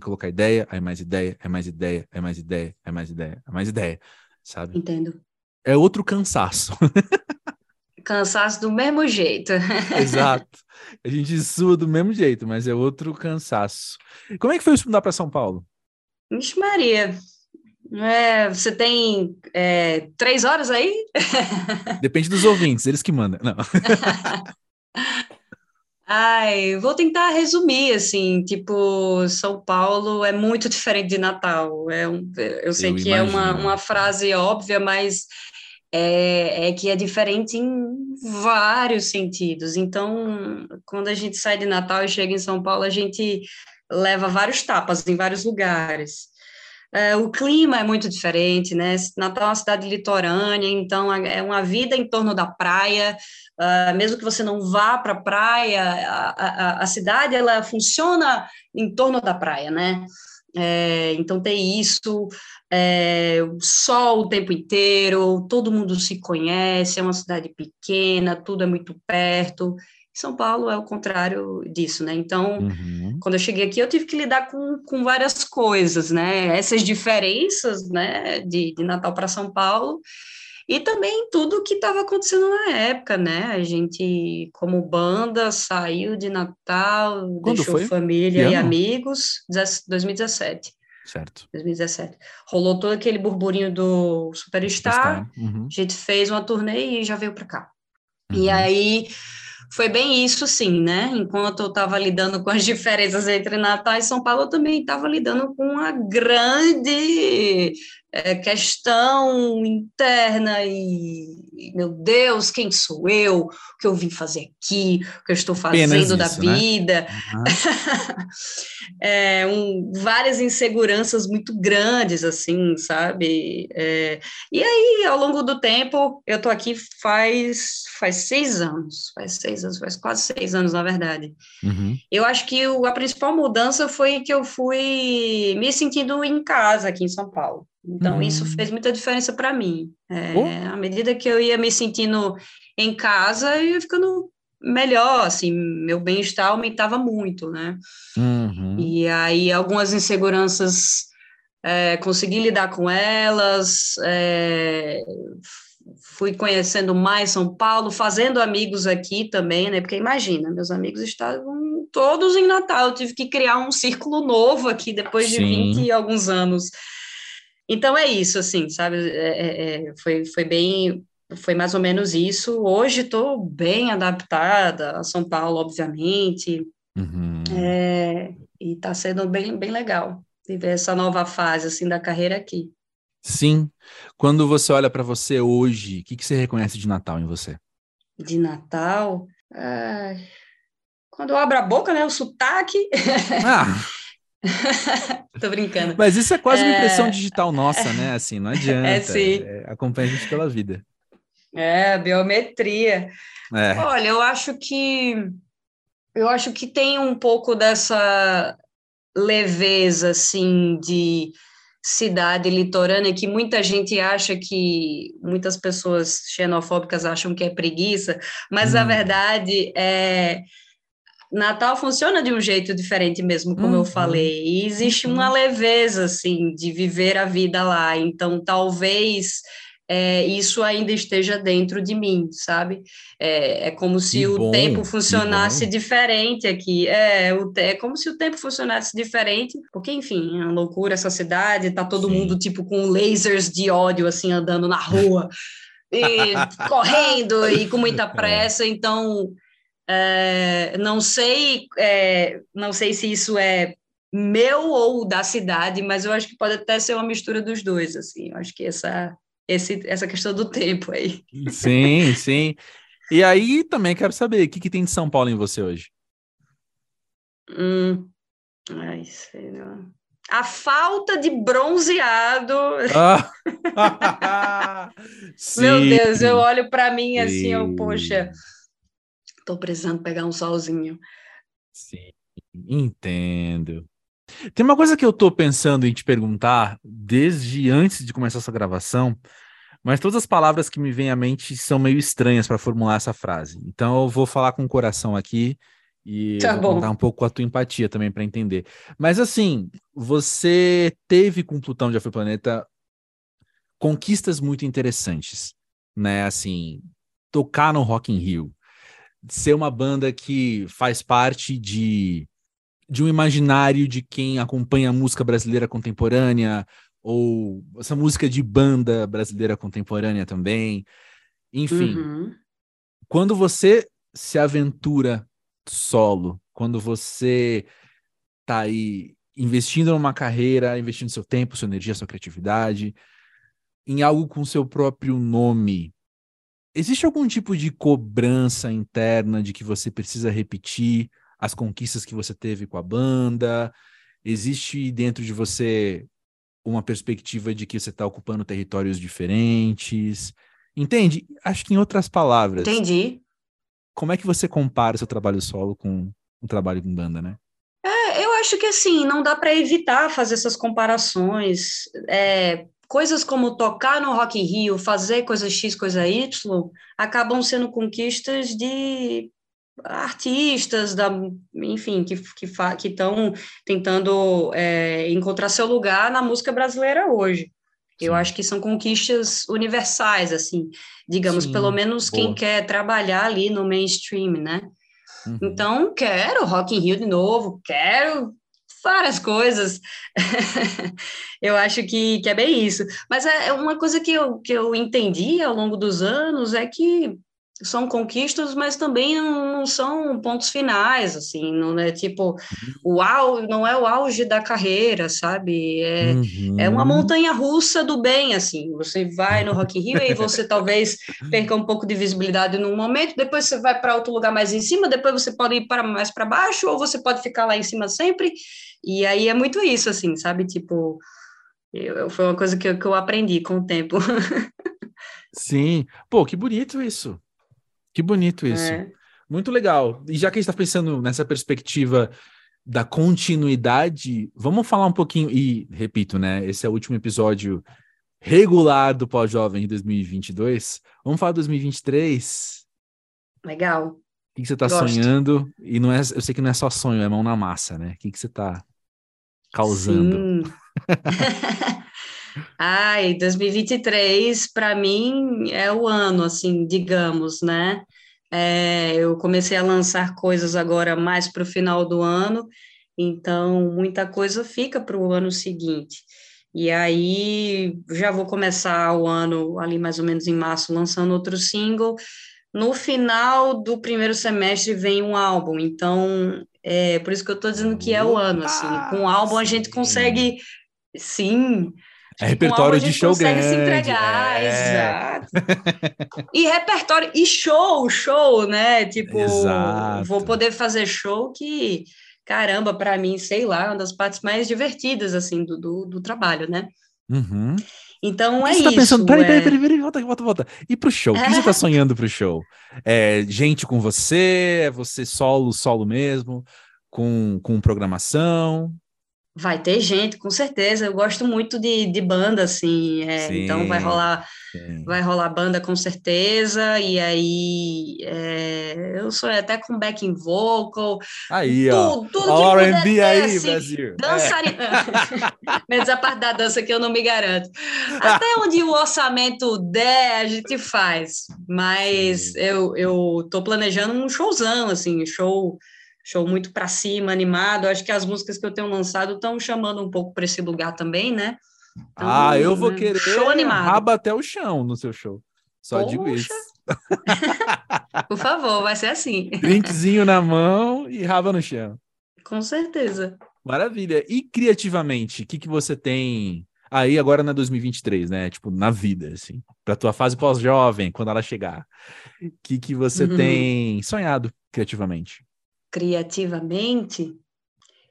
colocar ideia, aí mais ideia, é mais ideia, é mais ideia, é mais ideia, é mais ideia, sabe? Entendo é outro cansaço. Cansaço do mesmo jeito. Exato. A gente sua do mesmo jeito, mas é outro cansaço. Como é que foi isso mudar para São Paulo? Vixe Maria. É, você tem é, três horas aí? Depende dos ouvintes, eles que mandam. Não. Ai, vou tentar resumir, assim, tipo, São Paulo é muito diferente de Natal. É um, eu sei eu que imagino. é uma, uma frase óbvia, mas é, é, que é diferente em vários sentidos. Então, quando a gente sai de Natal e chega em São Paulo, a gente leva vários tapas em vários lugares. É, o clima é muito diferente, né? Natal é uma cidade litorânea, então é uma vida em torno da praia. Uh, mesmo que você não vá para a praia, a, cidade ela funciona em torno da praia, né? É, então tem isso, é, sol o tempo inteiro, todo mundo se conhece, é uma cidade pequena, tudo é muito perto. São Paulo é o contrário disso, né? Então, uhum. quando eu cheguei aqui, eu tive que lidar com, com várias coisas, né? Essas diferenças, né, de, de Natal para São Paulo e também tudo que estava acontecendo na época, né? A gente, como banda, saiu de Natal, Quando deixou foi? família e amigos, 2017. Certo. 2017. Rolou todo aquele burburinho do Superstar, uhum. a gente fez uma turnê e já veio para cá. Uhum. E aí foi bem isso, sim, né? Enquanto eu estava lidando com as diferenças entre Natal e São Paulo, eu também estava lidando com uma grande é, questão interna e, meu Deus, quem sou eu? O que eu vim fazer aqui? O que eu estou fazendo isso, da né? vida? Uhum. é, um, várias inseguranças muito grandes, assim, sabe? É, e aí, ao longo do tempo, eu estou aqui faz, faz seis anos, faz seis anos, faz quase seis anos, na verdade. Uhum. Eu acho que o, a principal mudança foi que eu fui me sentindo em casa aqui em São Paulo. Então, uhum. isso fez muita diferença para mim. É, oh. À medida que eu ia me sentindo em casa, eu ia ficando melhor, assim, meu bem-estar aumentava muito, né? Uhum. E aí, algumas inseguranças, é, consegui lidar com elas, é, fui conhecendo mais São Paulo, fazendo amigos aqui também, né? Porque imagina, meus amigos estavam todos em Natal, eu tive que criar um círculo novo aqui depois de Sim. 20 e alguns anos. Então é isso, assim, sabe? É, é, é, foi, foi bem, foi mais ou menos isso. Hoje estou bem adaptada a São Paulo, obviamente, uhum. é, e está sendo bem, bem legal viver essa nova fase assim da carreira aqui. Sim. Quando você olha para você hoje, o que, que você reconhece de Natal em você? De Natal? quando eu abro a boca, né? O sotaque. Ah. Tô brincando. Mas isso é quase uma impressão é... digital nossa, né? Assim, não adianta. É, sim. É, acompanha a gente pela vida. É, biometria. É. Olha, eu acho que eu acho que tem um pouco dessa leveza, assim, de cidade litorânea que muita gente acha que muitas pessoas xenofóbicas acham que é preguiça, mas hum. a verdade é Natal funciona de um jeito diferente mesmo, como uhum. eu falei. E existe uhum. uma leveza, assim, de viver a vida lá. Então, talvez é, isso ainda esteja dentro de mim, sabe? É, é como se que o bom, tempo funcionasse diferente aqui. É, o, é como se o tempo funcionasse diferente, porque, enfim, é uma loucura essa cidade, tá todo Sim. mundo, tipo, com lasers de ódio, assim, andando na rua. e correndo e com muita é. pressa, então é, não sei, é, não sei se isso é meu ou da cidade, mas eu acho que pode até ser uma mistura dos dois, assim. Eu acho que essa, esse, essa questão do tempo aí. Sim, sim. E aí também quero saber, o que, que tem de São Paulo em você hoje? Hum, ai, sei não. A falta de bronzeado. Ah. Meu Deus, eu olho para mim assim, eu, poxa, Estou precisando pegar um solzinho. Sim, entendo. Tem uma coisa que eu estou pensando em te perguntar desde antes de começar essa gravação, mas todas as palavras que me vêm à mente são meio estranhas para formular essa frase. Então eu vou falar com o coração aqui e tá vou contar um pouco a tua empatia também para entender. Mas assim, você teve com Plutão Já Foi Planeta conquistas muito interessantes, né? Assim, tocar no Rock in Rio, ser uma banda que faz parte de, de um imaginário de quem acompanha a música brasileira contemporânea, ou essa música de banda brasileira contemporânea também. Enfim, uhum. quando você se aventura solo, quando você tá aí investindo numa carreira, investindo seu tempo, sua energia, sua criatividade, em algo com seu próprio nome, Existe algum tipo de cobrança interna de que você precisa repetir as conquistas que você teve com a banda? Existe dentro de você uma perspectiva de que você está ocupando territórios diferentes? Entende? Acho que em outras palavras. Entendi. Como é que você compara o seu trabalho solo com o trabalho com banda, né? É, eu acho que assim, não dá para evitar fazer essas comparações. É, coisas como tocar no Rock in Rio, fazer coisa X, coisa Y, acabam sendo conquistas de artistas, da, enfim, que estão que, que tentando é, encontrar seu lugar na música brasileira hoje. Eu acho que são conquistas universais, assim, digamos, Sim, pelo menos boa. quem quer trabalhar ali no mainstream, né? Uhum. Então, quero Rock in Rio de novo, quero várias coisas. eu acho que, que é bem isso. Mas é, é uma coisa que eu, que eu entendi ao longo dos anos é que são conquistas, mas também não são pontos finais, assim, não é tipo o au, não é o auge da carreira, sabe? É, uhum. é uma uhum. montanha russa do bem, assim. Você vai no Rock in Rio e você talvez perca um pouco de visibilidade num momento, depois você vai para outro lugar mais em cima, depois você pode ir para mais para baixo, ou você pode ficar lá em cima sempre. E aí é muito isso, assim, sabe? Tipo, eu, foi uma coisa que eu, que eu aprendi com o tempo. Sim, pô, que bonito isso. Que bonito isso. É. Muito legal. E já que a gente está pensando nessa perspectiva da continuidade, vamos falar um pouquinho. E, repito, né? Esse é o último episódio regular do Pós-Jovem de 2022. Vamos falar de 2023. Legal. O que, que você está sonhando? E não é, eu sei que não é só sonho, é mão na massa, né? O que, que você está causando? Sim. Ai, 2023 para mim é o ano, assim, digamos, né? É, eu comecei a lançar coisas agora mais para o final do ano, então muita coisa fica para o ano seguinte. E aí já vou começar o ano ali mais ou menos em março lançando outro single. No final do primeiro semestre vem um álbum, então é por isso que eu estou dizendo que é o ano, assim. Com o álbum a gente consegue, sim, é repertório de show grande. se entregar, é. exato. e repertório, e show, show, né? Tipo, exato. vou poder fazer show que, caramba, para mim, sei lá, uma das partes mais divertidas, assim, do, do, do trabalho, né? Uhum. Então é você tá isso. Pensando, peraí, peraí, é peraí, peraí, volta, volta, volta. E pro show? O que você tá sonhando pro show? É gente com você? É você solo, solo mesmo? Com, com programação? Vai ter gente, com certeza. Eu gosto muito de, de banda, assim. É, então vai rolar, vai rolar banda com certeza. E aí é, eu sou até com backing vocal. Aí, ó. Tudo, tudo R&B aí, assim, Brasil. Dançarina. É. Menos a parte da dança que eu não me garanto. Até onde o orçamento der, a gente faz. Mas eu, eu tô planejando um showzão, assim, show show muito para cima, animado. Acho que as músicas que eu tenho lançado estão chamando um pouco para esse lugar também, né? Então, ah, eu vou né? querer show animado. raba até o chão no seu show. Só Poxa. digo isso. Por favor, vai ser assim. Drinkzinho na mão e raba no chão. Com certeza. Maravilha. E criativamente, o que, que você tem aí agora na 2023, né? Tipo, na vida, assim, para tua fase pós-jovem, quando ela chegar. O que, que você uhum. tem sonhado criativamente? Criativamente?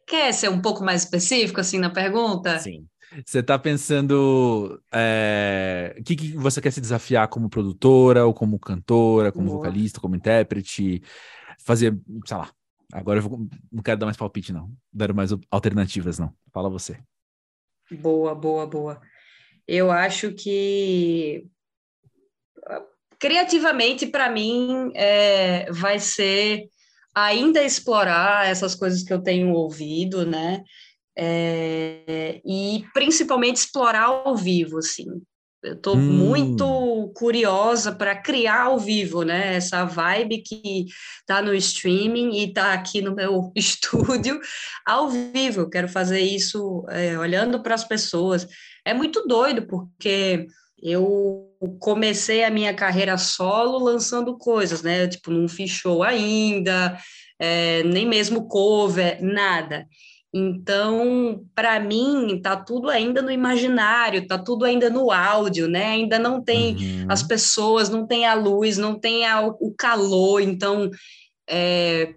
Quer ser um pouco mais específico assim na pergunta? Sim. Você está pensando é, o que, que, você quer se desafiar como produtora, ou como cantora, como Boa. vocalista, como intérprete, fazer, sei lá. Agora eu vou, não quero dar mais palpite, não. Dar mais alternativas, não. Fala você. Boa, boa, boa. Eu acho que criativamente, para mim, é, vai ser ainda explorar essas coisas que eu tenho ouvido, né? É, e principalmente explorar ao vivo, assim. Eu estou hum. muito curiosa para criar ao vivo, né? Essa vibe que está no streaming e está aqui no meu estúdio ao vivo. Eu quero fazer isso é, olhando para as pessoas. É muito doido, porque eu comecei a minha carreira solo lançando coisas, né? Tipo, não fiz show ainda, é, nem mesmo cover, nada. Então, para mim, tá tudo ainda no imaginário, tá tudo ainda no áudio, né? Ainda não tem uhum. as pessoas, não tem a luz, não tem a, o calor. Então, é,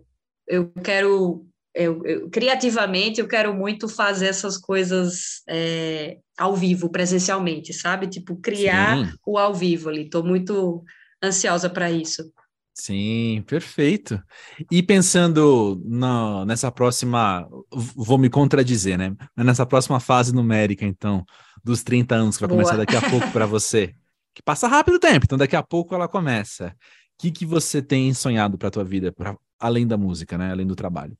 eu quero eu, eu, criativamente eu quero muito fazer essas coisas é, ao vivo, presencialmente, sabe? Tipo, criar Sim. o ao vivo ali. Estou muito ansiosa para isso. Sim, perfeito. E pensando no, nessa próxima, vou me contradizer, né? Nessa próxima fase numérica, então, dos 30 anos, que vai Boa. começar daqui a pouco para você, que passa rápido o tempo, então daqui a pouco ela começa. O que, que você tem sonhado para a tua vida, pra, além da música, né? Além do trabalho?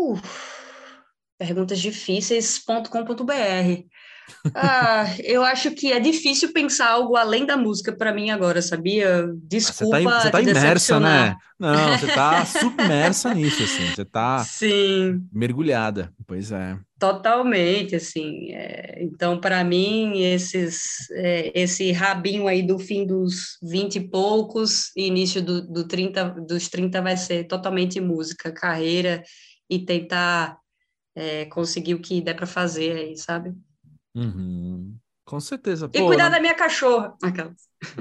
Uh, perguntas difíceis.com.br. Ah, eu acho que é difícil pensar algo além da música para mim agora, sabia? Desculpa. Você tá, você tá imersa, né? Não, você tá submersa nisso, assim. Você tá Sim. mergulhada. Pois é. Totalmente, assim. É, então, para mim, esses, é, esse rabinho aí do fim dos 20 e poucos, início do, do 30, dos 30 vai ser totalmente música, carreira e tentar é, conseguir o que der para fazer aí, sabe? Uhum. Com certeza. E Pô, cuidar não... da minha cachorra.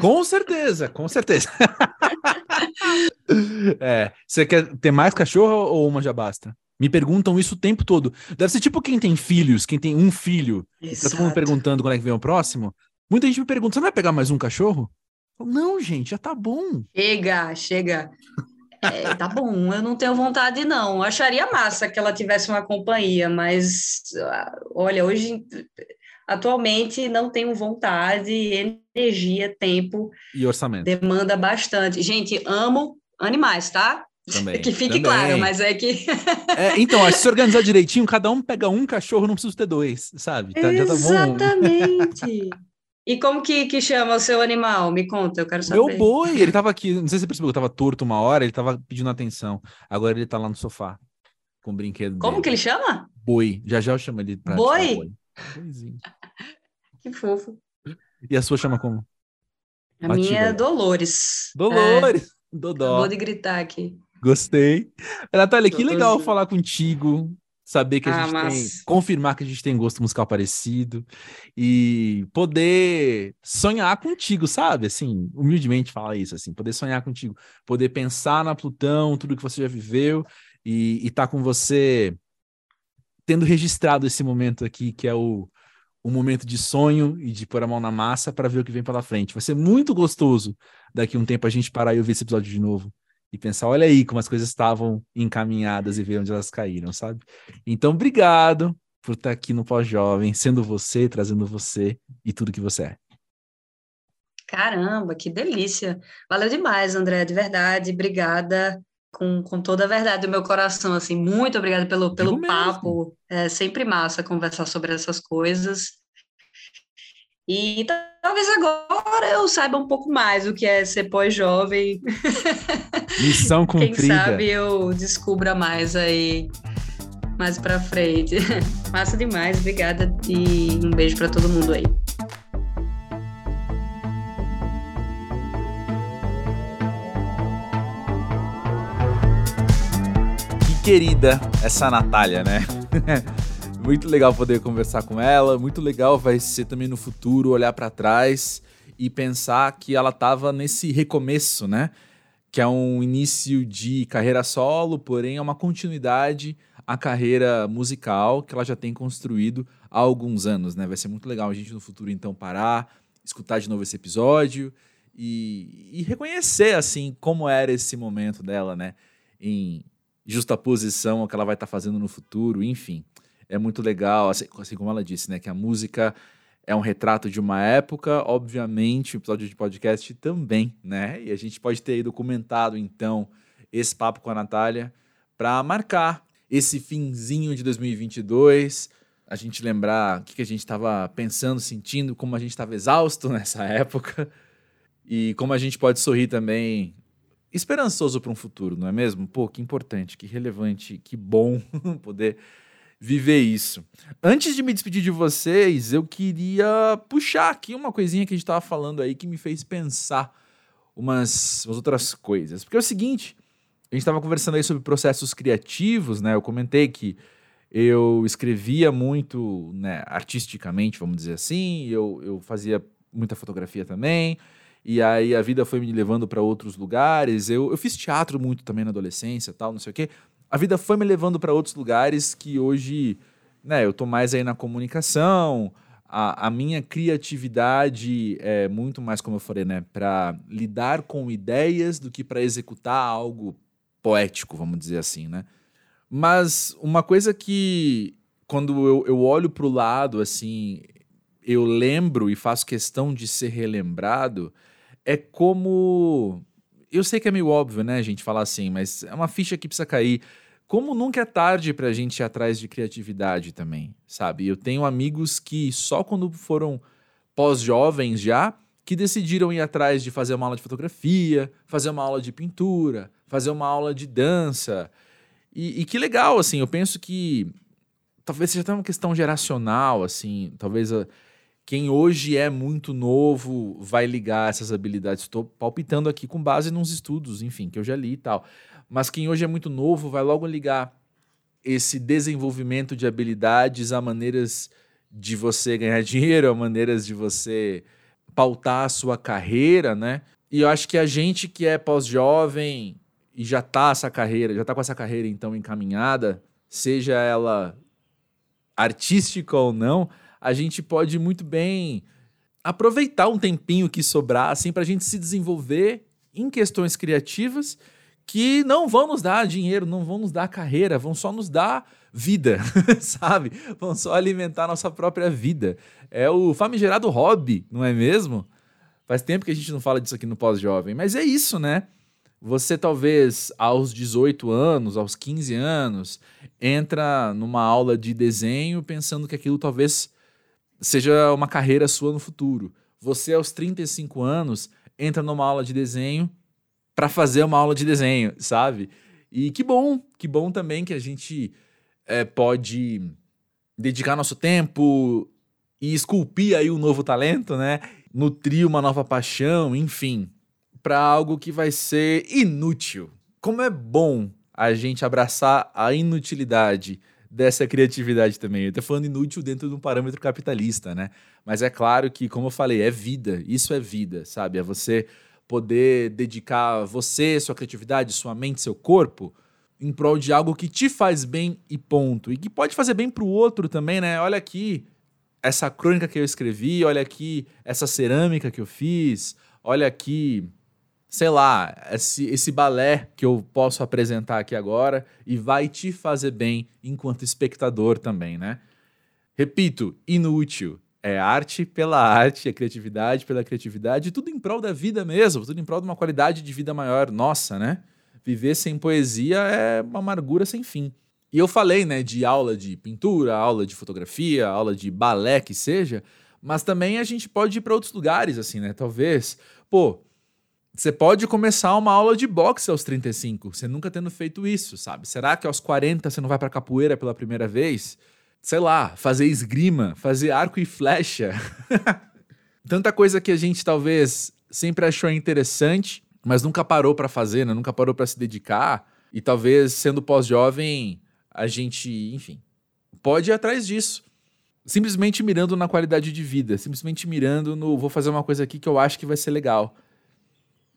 Com certeza, com certeza. é, você quer ter mais cachorro ou uma já basta? Me perguntam isso o tempo todo. Deve ser tipo quem tem filhos, quem tem um filho. Exato. Tá todo mundo perguntando quando é que vem o próximo. Muita gente me pergunta: você não vai pegar mais um cachorro? Não, gente, já tá bom. Chega, chega. É, tá bom, eu não tenho vontade, não. Eu acharia massa que ela tivesse uma companhia, mas ah, olha, hoje Atualmente não tenho vontade, energia, tempo. E orçamento. Demanda bastante. Gente, amo animais, tá? Também, que fique também. claro, mas é que. é, então, se organizar direitinho, cada um pega um cachorro, não precisa ter dois, sabe? Tá, Exatamente. E como que, que chama o seu animal? Me conta, eu quero saber. Meu boi, ele tava aqui, não sei se você percebeu, tava torto uma hora, ele tava pedindo atenção. Agora ele tá lá no sofá, com o brinquedo Como dele. que ele chama? Boi, já já eu chamo ele pra Boi? boi. que fofo. E a sua chama como? A minha é Dolores. Dolores! É. Dodó. Vou de gritar aqui. Gostei. Natália, que legal falar contigo, saber que a ah, gente mas... tem, confirmar que a gente tem gosto musical parecido e poder sonhar contigo, sabe? Assim, humildemente falar isso, assim, poder sonhar contigo, poder pensar na Plutão, tudo que você já viveu e estar tá com você tendo registrado esse momento aqui, que é o, o momento de sonho e de pôr a mão na massa para ver o que vem pela frente. Vai ser muito gostoso daqui a um tempo a gente parar e ouvir esse episódio de novo e pensar, olha aí como as coisas estavam encaminhadas e ver onde elas caíram, sabe? Então, obrigado por estar aqui no Pós-Jovem, sendo você, trazendo você e tudo que você é. Caramba, que delícia! Valeu demais, André, de verdade. Obrigada com, com toda a verdade do meu coração, assim, muito obrigada pelo, pelo papo, é sempre massa conversar sobre essas coisas, e talvez agora eu saiba um pouco mais o que é ser pós-jovem. Missão cumprida. Quem sabe eu descubra mais aí mais para frente. Massa demais, obrigada e um beijo para todo mundo aí. querida essa Natália, né? muito legal poder conversar com ela, muito legal vai ser também no futuro olhar para trás e pensar que ela estava nesse recomeço, né? Que é um início de carreira solo, porém é uma continuidade à carreira musical que ela já tem construído há alguns anos, né? Vai ser muito legal a gente no futuro então parar, escutar de novo esse episódio e, e reconhecer assim como era esse momento dela, né? Em justaposição ao que ela vai estar tá fazendo no futuro, enfim. É muito legal, assim, assim, como ela disse, né, que a música é um retrato de uma época, obviamente, o episódio de podcast também, né? E a gente pode ter documentado então esse papo com a Natália para marcar esse finzinho de 2022, a gente lembrar o que, que a gente estava pensando, sentindo, como a gente estava exausto nessa época e como a gente pode sorrir também esperançoso para um futuro, não é mesmo? Pô, que importante, que relevante, que bom poder viver isso. Antes de me despedir de vocês, eu queria puxar aqui uma coisinha que a gente estava falando aí que me fez pensar umas, umas outras coisas. Porque é o seguinte, a gente estava conversando aí sobre processos criativos, né? Eu comentei que eu escrevia muito, né, artisticamente, vamos dizer assim, eu, eu fazia muita fotografia também, e aí a vida foi me levando para outros lugares. Eu, eu fiz teatro muito também na adolescência, tal, não sei o quê. A vida foi me levando para outros lugares que hoje, né, eu tô mais aí na comunicação. A, a minha criatividade é muito mais, como eu falei, né, para lidar com ideias do que para executar algo poético, vamos dizer assim, né? Mas uma coisa que quando eu, eu olho para o lado, assim, eu lembro e faço questão de ser relembrado é como eu sei que é meio óbvio, né, gente, falar assim, mas é uma ficha que precisa cair. Como nunca é tarde pra gente ir atrás de criatividade também, sabe? Eu tenho amigos que só quando foram pós-jovens já, que decidiram ir atrás de fazer uma aula de fotografia, fazer uma aula de pintura, fazer uma aula de dança. E, e que legal, assim, eu penso que talvez seja até uma questão geracional, assim, talvez a, quem hoje é muito novo vai ligar essas habilidades. Estou palpitando aqui com base nos estudos, enfim, que eu já li e tal. Mas quem hoje é muito novo vai logo ligar esse desenvolvimento de habilidades a maneiras de você ganhar dinheiro, a maneiras de você pautar a sua carreira, né? E eu acho que a gente que é pós-jovem e já tá essa carreira, já tá com essa carreira então encaminhada, seja ela artística ou não, a gente pode muito bem aproveitar um tempinho que sobrar assim para a gente se desenvolver em questões criativas que não vão nos dar dinheiro, não vão nos dar carreira, vão só nos dar vida, sabe? Vão só alimentar nossa própria vida. É o famigerado hobby, não é mesmo? Faz tempo que a gente não fala disso aqui no pós-jovem, mas é isso, né? Você talvez aos 18 anos, aos 15 anos, entra numa aula de desenho pensando que aquilo talvez seja uma carreira sua no futuro. Você aos 35 anos entra numa aula de desenho para fazer uma aula de desenho, sabe? E que bom, que bom também que a gente é, pode dedicar nosso tempo e esculpir aí um novo talento, né? Nutrir uma nova paixão, enfim para algo que vai ser inútil. Como é bom a gente abraçar a inutilidade dessa criatividade também. Eu tô falando inútil dentro de um parâmetro capitalista, né? Mas é claro que, como eu falei, é vida. Isso é vida, sabe? É você poder dedicar você, sua criatividade, sua mente, seu corpo em prol de algo que te faz bem e ponto. E que pode fazer bem para o outro também, né? Olha aqui essa crônica que eu escrevi, olha aqui essa cerâmica que eu fiz, olha aqui sei lá, esse, esse balé que eu posso apresentar aqui agora e vai te fazer bem enquanto espectador também, né? Repito, inútil. É arte pela arte, é criatividade pela criatividade, tudo em prol da vida mesmo, tudo em prol de uma qualidade de vida maior. Nossa, né? Viver sem poesia é uma amargura sem fim. E eu falei, né, de aula de pintura, aula de fotografia, aula de balé que seja, mas também a gente pode ir para outros lugares, assim, né? Talvez, pô, você pode começar uma aula de boxe aos 35, você nunca tendo feito isso, sabe? Será que aos 40 você não vai para capoeira pela primeira vez? Sei lá, fazer esgrima, fazer arco e flecha. Tanta coisa que a gente talvez sempre achou interessante, mas nunca parou para fazer, né? Nunca parou para se dedicar. E talvez sendo pós-jovem, a gente, enfim, pode ir atrás disso. Simplesmente mirando na qualidade de vida, simplesmente mirando no vou fazer uma coisa aqui que eu acho que vai ser legal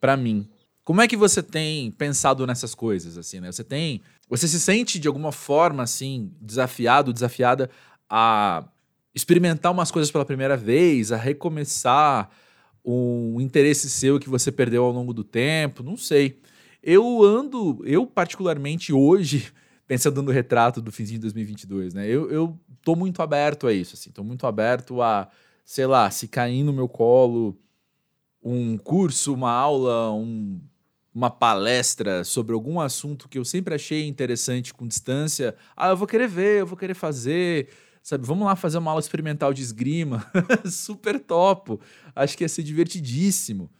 para mim. Como é que você tem pensado nessas coisas assim, né? Você tem, você se sente de alguma forma assim desafiado, desafiada a experimentar umas coisas pela primeira vez, a recomeçar um interesse seu que você perdeu ao longo do tempo, não sei. Eu ando, eu particularmente hoje, pensando no retrato do finzinho de 2022, né? Eu, eu tô muito aberto a isso, assim, tô muito aberto a, sei lá, se cair no meu colo um curso, uma aula, um, uma palestra sobre algum assunto que eu sempre achei interessante com distância, ah, eu vou querer ver, eu vou querer fazer, sabe? Vamos lá fazer uma aula experimental de esgrima, super topo. Acho que ia ser divertidíssimo.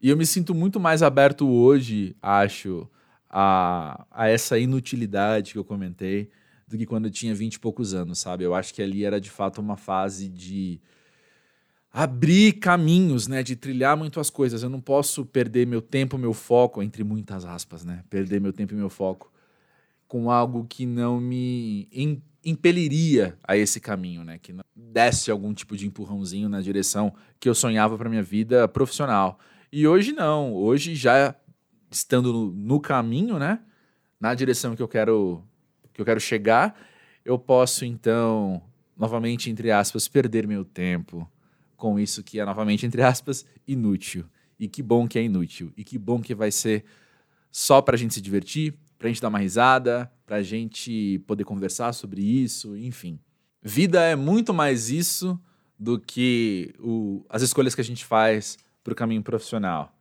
E eu me sinto muito mais aberto hoje, acho, a, a essa inutilidade que eu comentei do que quando eu tinha 20 e poucos anos, sabe? Eu acho que ali era de fato uma fase de abrir caminhos, né, de trilhar muito as coisas. Eu não posso perder meu tempo, meu foco, entre muitas aspas, né, perder meu tempo e meu foco com algo que não me impeliria a esse caminho, né, que não desse algum tipo de empurrãozinho na direção que eu sonhava para minha vida profissional. E hoje não, hoje já estando no, no caminho, né, na direção que eu quero que eu quero chegar, eu posso então novamente entre aspas perder meu tempo com isso que é, novamente, entre aspas, inútil. E que bom que é inútil. E que bom que vai ser só para a gente se divertir, para a gente dar uma risada, para a gente poder conversar sobre isso, enfim. Vida é muito mais isso do que o, as escolhas que a gente faz para o caminho profissional.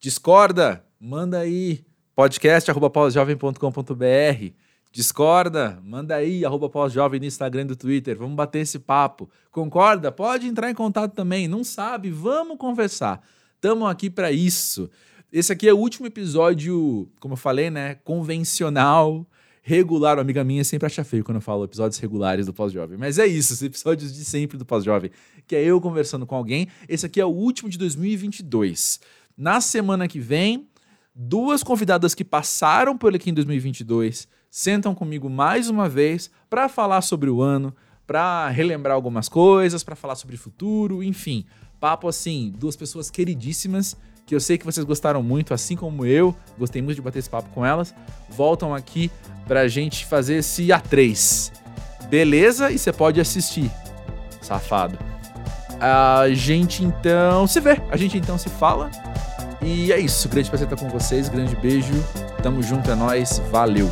Discorda? Manda aí podcast@pausjovem.com.br. Discorda? Manda aí, arroba pós-jovem no Instagram e do Twitter. Vamos bater esse papo. Concorda? Pode entrar em contato também. Não sabe? Vamos conversar. Estamos aqui para isso. Esse aqui é o último episódio, como eu falei, né? Convencional, regular. Uma amiga minha sempre acha feio quando eu falo episódios regulares do Pós-Jovem. Mas é isso, os episódios de sempre do Pós-Jovem. Que é eu conversando com alguém. Esse aqui é o último de 2022. Na semana que vem, duas convidadas que passaram por aqui em 2022 sentam comigo mais uma vez para falar sobre o ano, para relembrar algumas coisas, para falar sobre o futuro, enfim. Papo assim, duas pessoas queridíssimas que eu sei que vocês gostaram muito, assim como eu, gostei muito de bater esse papo com elas, voltam aqui pra gente fazer esse A3. Beleza? E você pode assistir, safado. A gente então se vê, a gente então se fala. E é isso, grande prazer estar com vocês, grande beijo, tamo junto, é nóis, valeu!